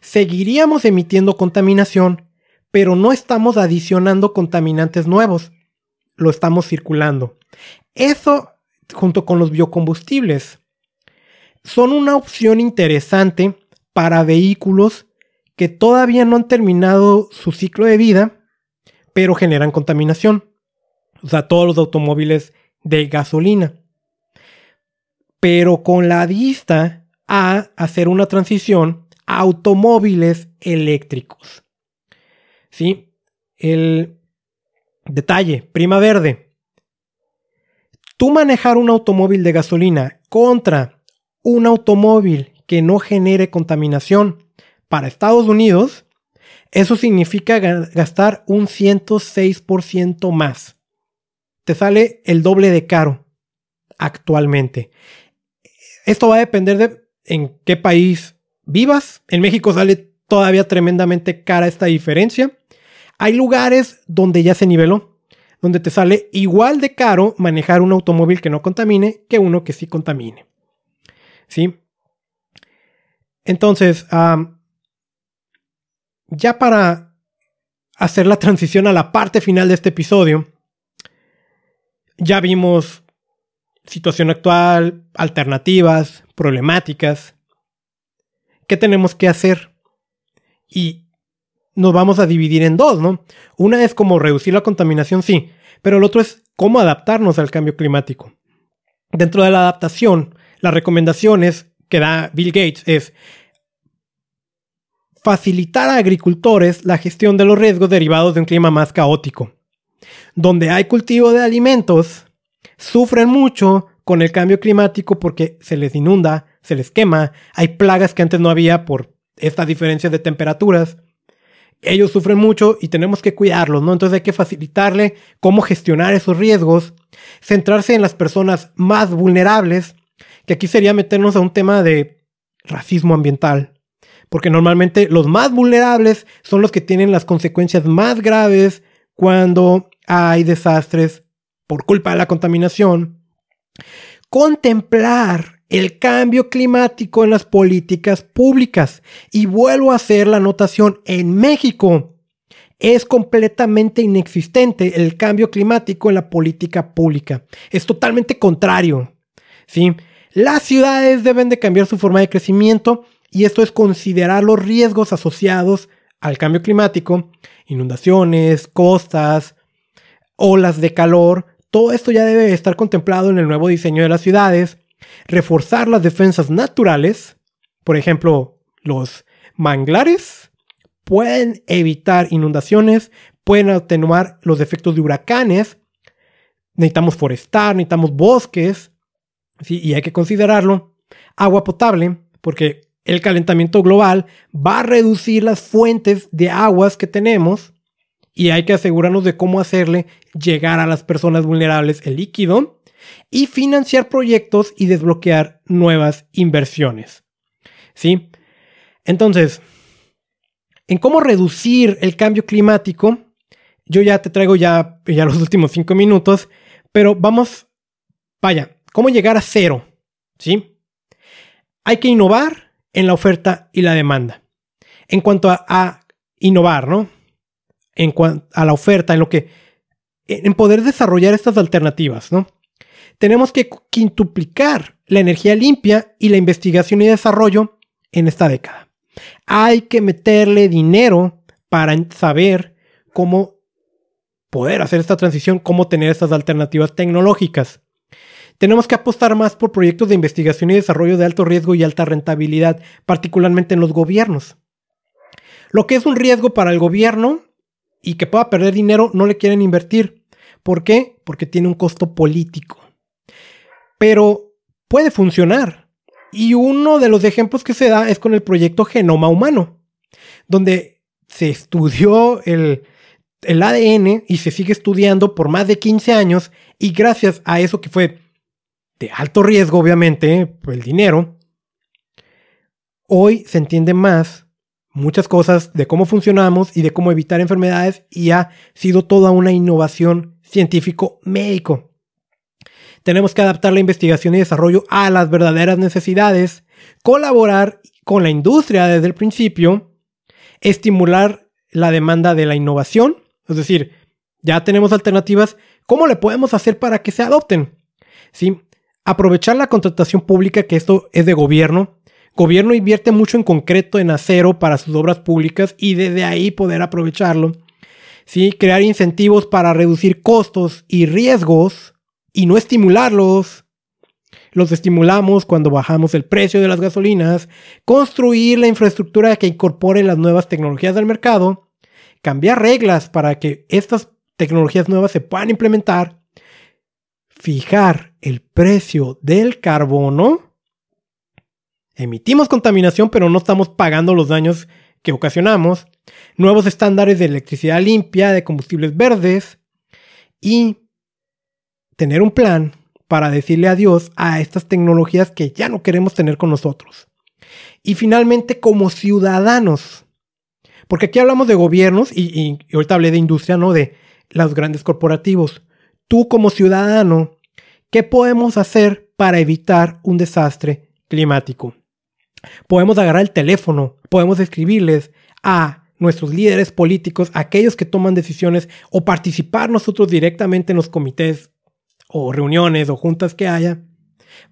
Seguiríamos emitiendo contaminación, pero no estamos adicionando contaminantes nuevos, lo estamos circulando. Eso, junto con los biocombustibles, son una opción interesante para vehículos que todavía no han terminado su ciclo de vida, pero generan contaminación. O sea, todos los automóviles de gasolina. Pero con la vista a hacer una transición a automóviles eléctricos. ¿Sí? El detalle, prima verde. Tú manejar un automóvil de gasolina contra un automóvil que no genere contaminación para Estados Unidos, eso significa gastar un 106% más. Te sale el doble de caro actualmente. Esto va a depender de en qué país vivas. En México sale todavía tremendamente cara esta diferencia. Hay lugares donde ya se niveló. donde te sale igual de caro manejar un automóvil que no contamine que uno que sí contamine. ¿Sí? Entonces, ya para hacer la transición a la parte final de este episodio, ya vimos situación actual, alternativas, problemáticas. ¿Qué tenemos que hacer? Y nos vamos a dividir en dos, ¿no? Una es como reducir la contaminación, sí, pero el otro es cómo adaptarnos al cambio climático. Dentro de la adaptación, las recomendaciones que da Bill Gates es facilitar a agricultores la gestión de los riesgos derivados de un clima más caótico. Donde hay cultivo de alimentos, sufren mucho con el cambio climático porque se les inunda, se les quema, hay plagas que antes no había por esta diferencia de temperaturas. Ellos sufren mucho y tenemos que cuidarlos, ¿no? Entonces hay que facilitarle cómo gestionar esos riesgos, centrarse en las personas más vulnerables, que aquí sería meternos a un tema de racismo ambiental, porque normalmente los más vulnerables son los que tienen las consecuencias más graves cuando hay desastres por culpa de la contaminación. Contemplar el cambio climático en las políticas públicas. Y vuelvo a hacer la anotación, en México es completamente inexistente el cambio climático en la política pública. Es totalmente contrario. ¿sí? Las ciudades deben de cambiar su forma de crecimiento y esto es considerar los riesgos asociados al cambio climático, inundaciones, costas, olas de calor, todo esto ya debe estar contemplado en el nuevo diseño de las ciudades, reforzar las defensas naturales, por ejemplo, los manglares pueden evitar inundaciones, pueden atenuar los efectos de huracanes, necesitamos forestar, necesitamos bosques, y hay que considerarlo, agua potable, porque el calentamiento global va a reducir las fuentes de aguas que tenemos y hay que asegurarnos de cómo hacerle llegar a las personas vulnerables el líquido y financiar proyectos y desbloquear nuevas inversiones. ¿Sí? Entonces, en cómo reducir el cambio climático, yo ya te traigo ya, ya los últimos cinco minutos, pero vamos, vaya, ¿cómo llegar a cero? ¿Sí? Hay que innovar en la oferta y la demanda. En cuanto a, innovar, ¿no? En cuanto a la oferta, en lo que. En poder desarrollar estas alternativas, ¿no? Tenemos que quintuplicar la energía limpia y la investigación y desarrollo en esta década. Hay que meterle dinero para saber cómo poder hacer esta transición, cómo tener estas alternativas tecnológicas. Tenemos que apostar más por proyectos de investigación y desarrollo de alto riesgo y alta rentabilidad, particularmente en los gobiernos. Lo que es un riesgo para el gobierno y que pueda perder dinero, no le quieren invertir. ¿Por qué? Porque tiene un costo político. Pero puede funcionar. Y uno de los ejemplos que se da es con el proyecto Genoma Humano, donde se estudió el, el ADN y se sigue estudiando por más de 15 años y gracias a eso que fue de alto riesgo, obviamente, el dinero, hoy se entiende más muchas cosas de cómo funcionamos y de cómo evitar enfermedades y ha sido toda una innovación científico-médico. Tenemos que adaptar la investigación y desarrollo a las verdaderas necesidades, colaborar con la industria desde el principio, estimular la demanda de la innovación, es decir, ya tenemos alternativas, ¿cómo le podemos hacer para que se adopten? ¿Sí? aprovechar la contratación pública, que esto es de gobierno. Gobierno invierte mucho en concreto en acero para sus obras públicas y desde ahí poder aprovecharlo. ¿Sí? Crear incentivos para reducir costos y riesgos y no estimularlos. Los estimulamos cuando bajamos el precio de las gasolinas, construir la infraestructura que incorpore las nuevas tecnologías del mercado, cambiar reglas para que estas tecnologías nuevas se puedan implementar fijar el precio del carbono, emitimos contaminación pero no estamos pagando los daños que ocasionamos, nuevos estándares de electricidad limpia, de combustibles verdes y tener un plan para decirle adiós a estas tecnologías que ya no queremos tener con nosotros. Y finalmente como ciudadanos, porque aquí hablamos de gobiernos y, ahorita hablé de industria, ¿no? De los grandes corporativos. Tú como ciudadano, ¿qué podemos hacer para evitar un desastre climático? Podemos agarrar el teléfono, podemos escribirles a nuestros líderes políticos, aquellos que toman decisiones o participar nosotros directamente en los comités o reuniones o juntas que haya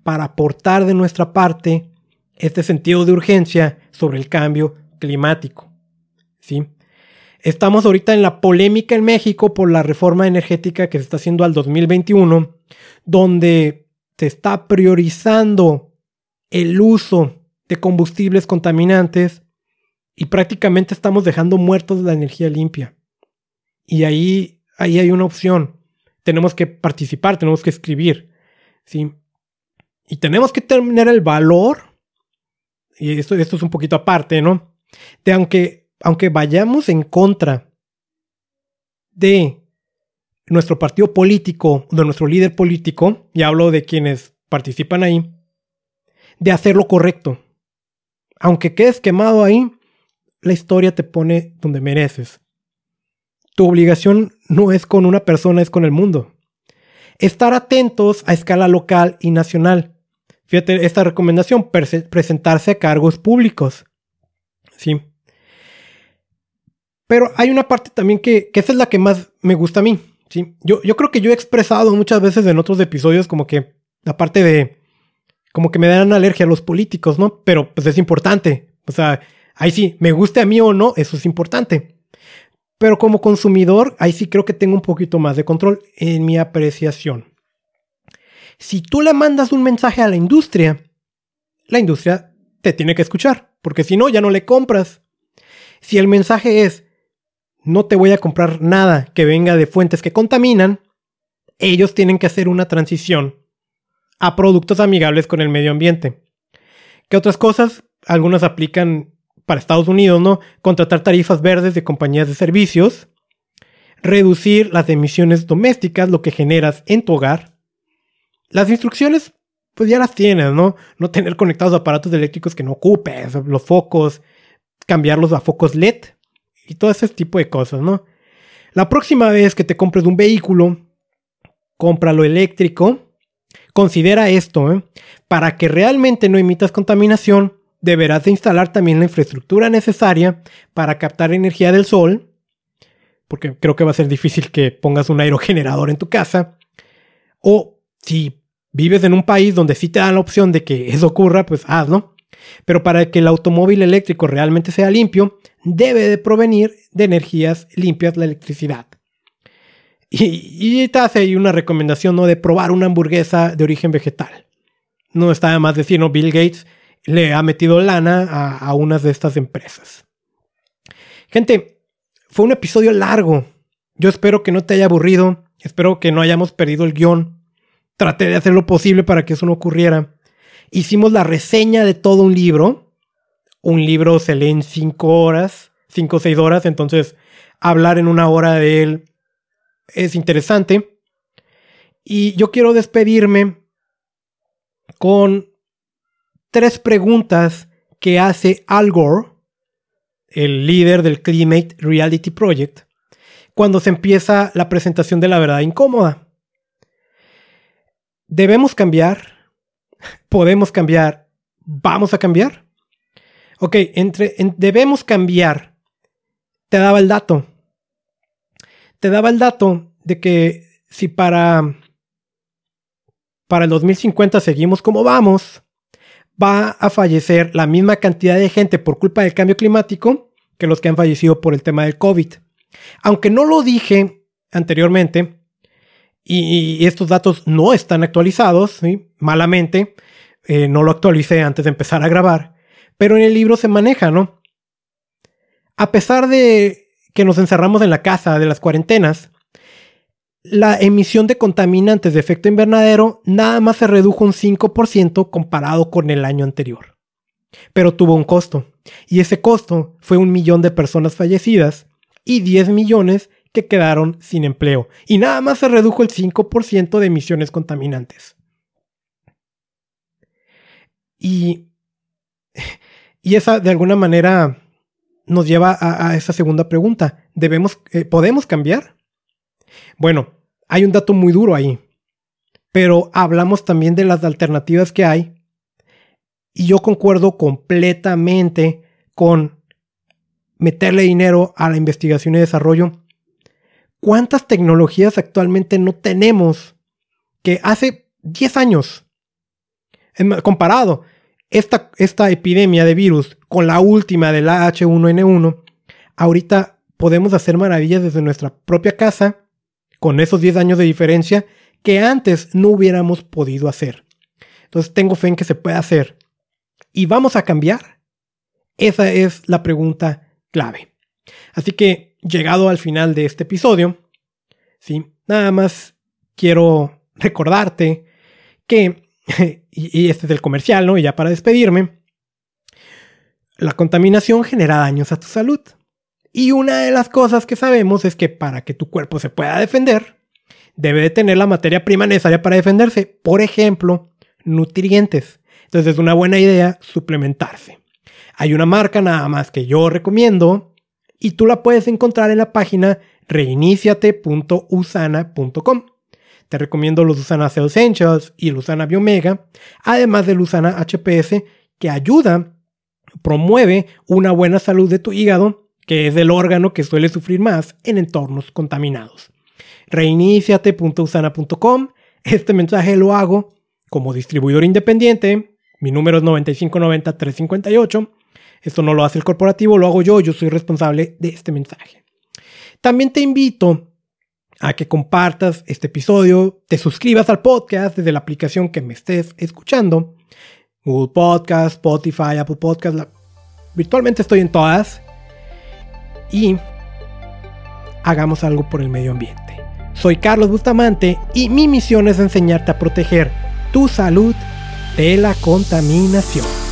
para aportar de nuestra parte este sentido de urgencia sobre el cambio climático. ¿Sí? Estamos ahorita en la polémica en México por la reforma energética que se está haciendo al 2021, donde se está priorizando el uso de combustibles contaminantes y prácticamente estamos dejando muertos la energía limpia. Y ahí, ahí hay una opción. Tenemos que participar, tenemos que escribir. ¿sí? Y tenemos que tener el valor, y esto, esto es un poquito aparte, ¿no? De aunque, aunque vayamos en contra de nuestro partido político, de nuestro líder político, y hablo de quienes participan ahí, de hacer lo correcto. Aunque quedes quemado ahí, la historia te pone donde mereces. Tu obligación no es con una persona, es con el mundo. Estar atentos a escala local y nacional. Fíjate esta recomendación, presentarse a cargos públicos. Sí. Pero hay una parte también que, esa es la que más me gusta a mí. ¿sí? Yo, yo creo que yo he expresado muchas veces en otros episodios como que la parte de como que me dan alergia a los políticos, ¿no? Pero pues es importante. O sea, ahí sí, me guste a mí o no, eso es importante. Pero como consumidor, ahí sí creo que tengo un poquito más de control en mi apreciación. Si tú le mandas un mensaje a la industria, la industria te tiene que escuchar, porque si no, ya no le compras. Si el mensaje es, no te voy a comprar nada que venga de fuentes que contaminan, ellos tienen que hacer una transición a productos amigables con el medio ambiente. ¿Qué otras cosas? Algunas aplican para Estados Unidos, ¿no? Contratar tarifas verdes de compañías de servicios, reducir las emisiones domésticas, lo que generas en tu hogar. Las instrucciones, pues ya las tienes, ¿no? No tener conectados aparatos eléctricos que no ocupes, los focos, cambiarlos a focos LED y todo ese tipo de cosas, ¿no? La próxima vez que te compres un vehículo, cómpralo eléctrico Considera esto, ¿eh? para que realmente no emitas contaminación, deberás de instalar también la infraestructura necesaria para captar energía del sol, porque creo que va a ser difícil que pongas un aerogenerador en tu casa, o si vives en un país donde sí te dan la opción de que eso ocurra, pues hazlo. Pero para que el automóvil eléctrico realmente sea limpio, debe de provenir de energías limpias la electricidad. Y, te hace ahí una recomendación, ¿no? De probar una hamburguesa de origen vegetal. No está de más decir. Bill Gates le ha metido lana a, a unas de estas empresas. Gente, fue un episodio largo. Yo espero que no te haya aburrido. Espero que no hayamos perdido el guion. Traté de hacer lo posible para que eso no ocurriera. Hicimos la reseña de todo un libro. Un libro se lee en cinco horas, cinco o seis horas. Entonces, hablar en una hora de él es interesante. Y yo quiero despedirme con tres preguntas que hace Al Gore, el líder del Climate Reality Project, cuando se empieza la presentación de la verdad incómoda. ¿Debemos cambiar? ¿Podemos cambiar? ¿Vamos a cambiar? Ok, entre debemos cambiar. Te daba el dato te daba el dato de que si para, para el 2050 seguimos como vamos, va a fallecer la misma cantidad de gente por culpa del cambio climático que los que han fallecido por el tema del COVID. Aunque no lo dije anteriormente, y, estos datos no están actualizados, malamente, eh, no lo actualicé antes de empezar a grabar, pero en el libro se maneja, ¿no? A pesar de que nos encerramos en la casa de las cuarentenas, la emisión de contaminantes de efecto invernadero nada más se redujo un 5% comparado con el año anterior. Pero tuvo un costo, y ese costo fue un millón de personas fallecidas y 10 millones que quedaron sin empleo, y nada más se redujo el 5% de emisiones contaminantes. Y, y esa de alguna manera nos lleva a, esa segunda pregunta. ¿Debemos, eh, ¿Podemos cambiar? Bueno, hay un dato muy duro ahí, pero hablamos también de las alternativas que hay y yo concuerdo completamente con meterle dinero a la investigación y desarrollo. ¿Cuántas tecnologías actualmente no tenemos que hace 10 años, comparado esta, esta epidemia de virus con la última de la H1N1, ahorita podemos hacer maravillas desde nuestra propia casa con esos 10 años de diferencia que antes no hubiéramos podido hacer. Entonces tengo fe en que se puede hacer. ¿Y vamos a cambiar? Esa es la pregunta clave. Así que, llegado al final de este episodio, ¿sí? nada más quiero recordarte que, y este es el comercial, ¿no? Y ya para despedirme, la contaminación genera daños a tu salud. Y una de las cosas que sabemos es que para que tu cuerpo se pueda defender, debe de tener la materia prima necesaria para defenderse. Por ejemplo, nutrientes. Entonces es una buena idea suplementarse. Hay una marca nada más que yo recomiendo y tú la puedes encontrar en la página reiniciate.usana.com. Te recomiendo los Usana Cell Essentials y Usana Biomega, además del Usana HPS que ayuda, promueve una buena salud de tu hígado que es el órgano que suele sufrir más en entornos contaminados. Reiniciate.usana.com. Este mensaje lo hago como distribuidor independiente. Mi número es 9590-358. Esto no lo hace el corporativo, lo hago yo. Yo soy responsable de este mensaje. También te invito a que compartas este episodio, te suscribas al podcast desde la aplicación que me estés escuchando. Google Podcast, Spotify, Apple Podcast. Virtualmente estoy en todas y hagamos algo por el medio ambiente. Soy Carlos Bustamante y mi misión es enseñarte a proteger tu salud de la contaminación.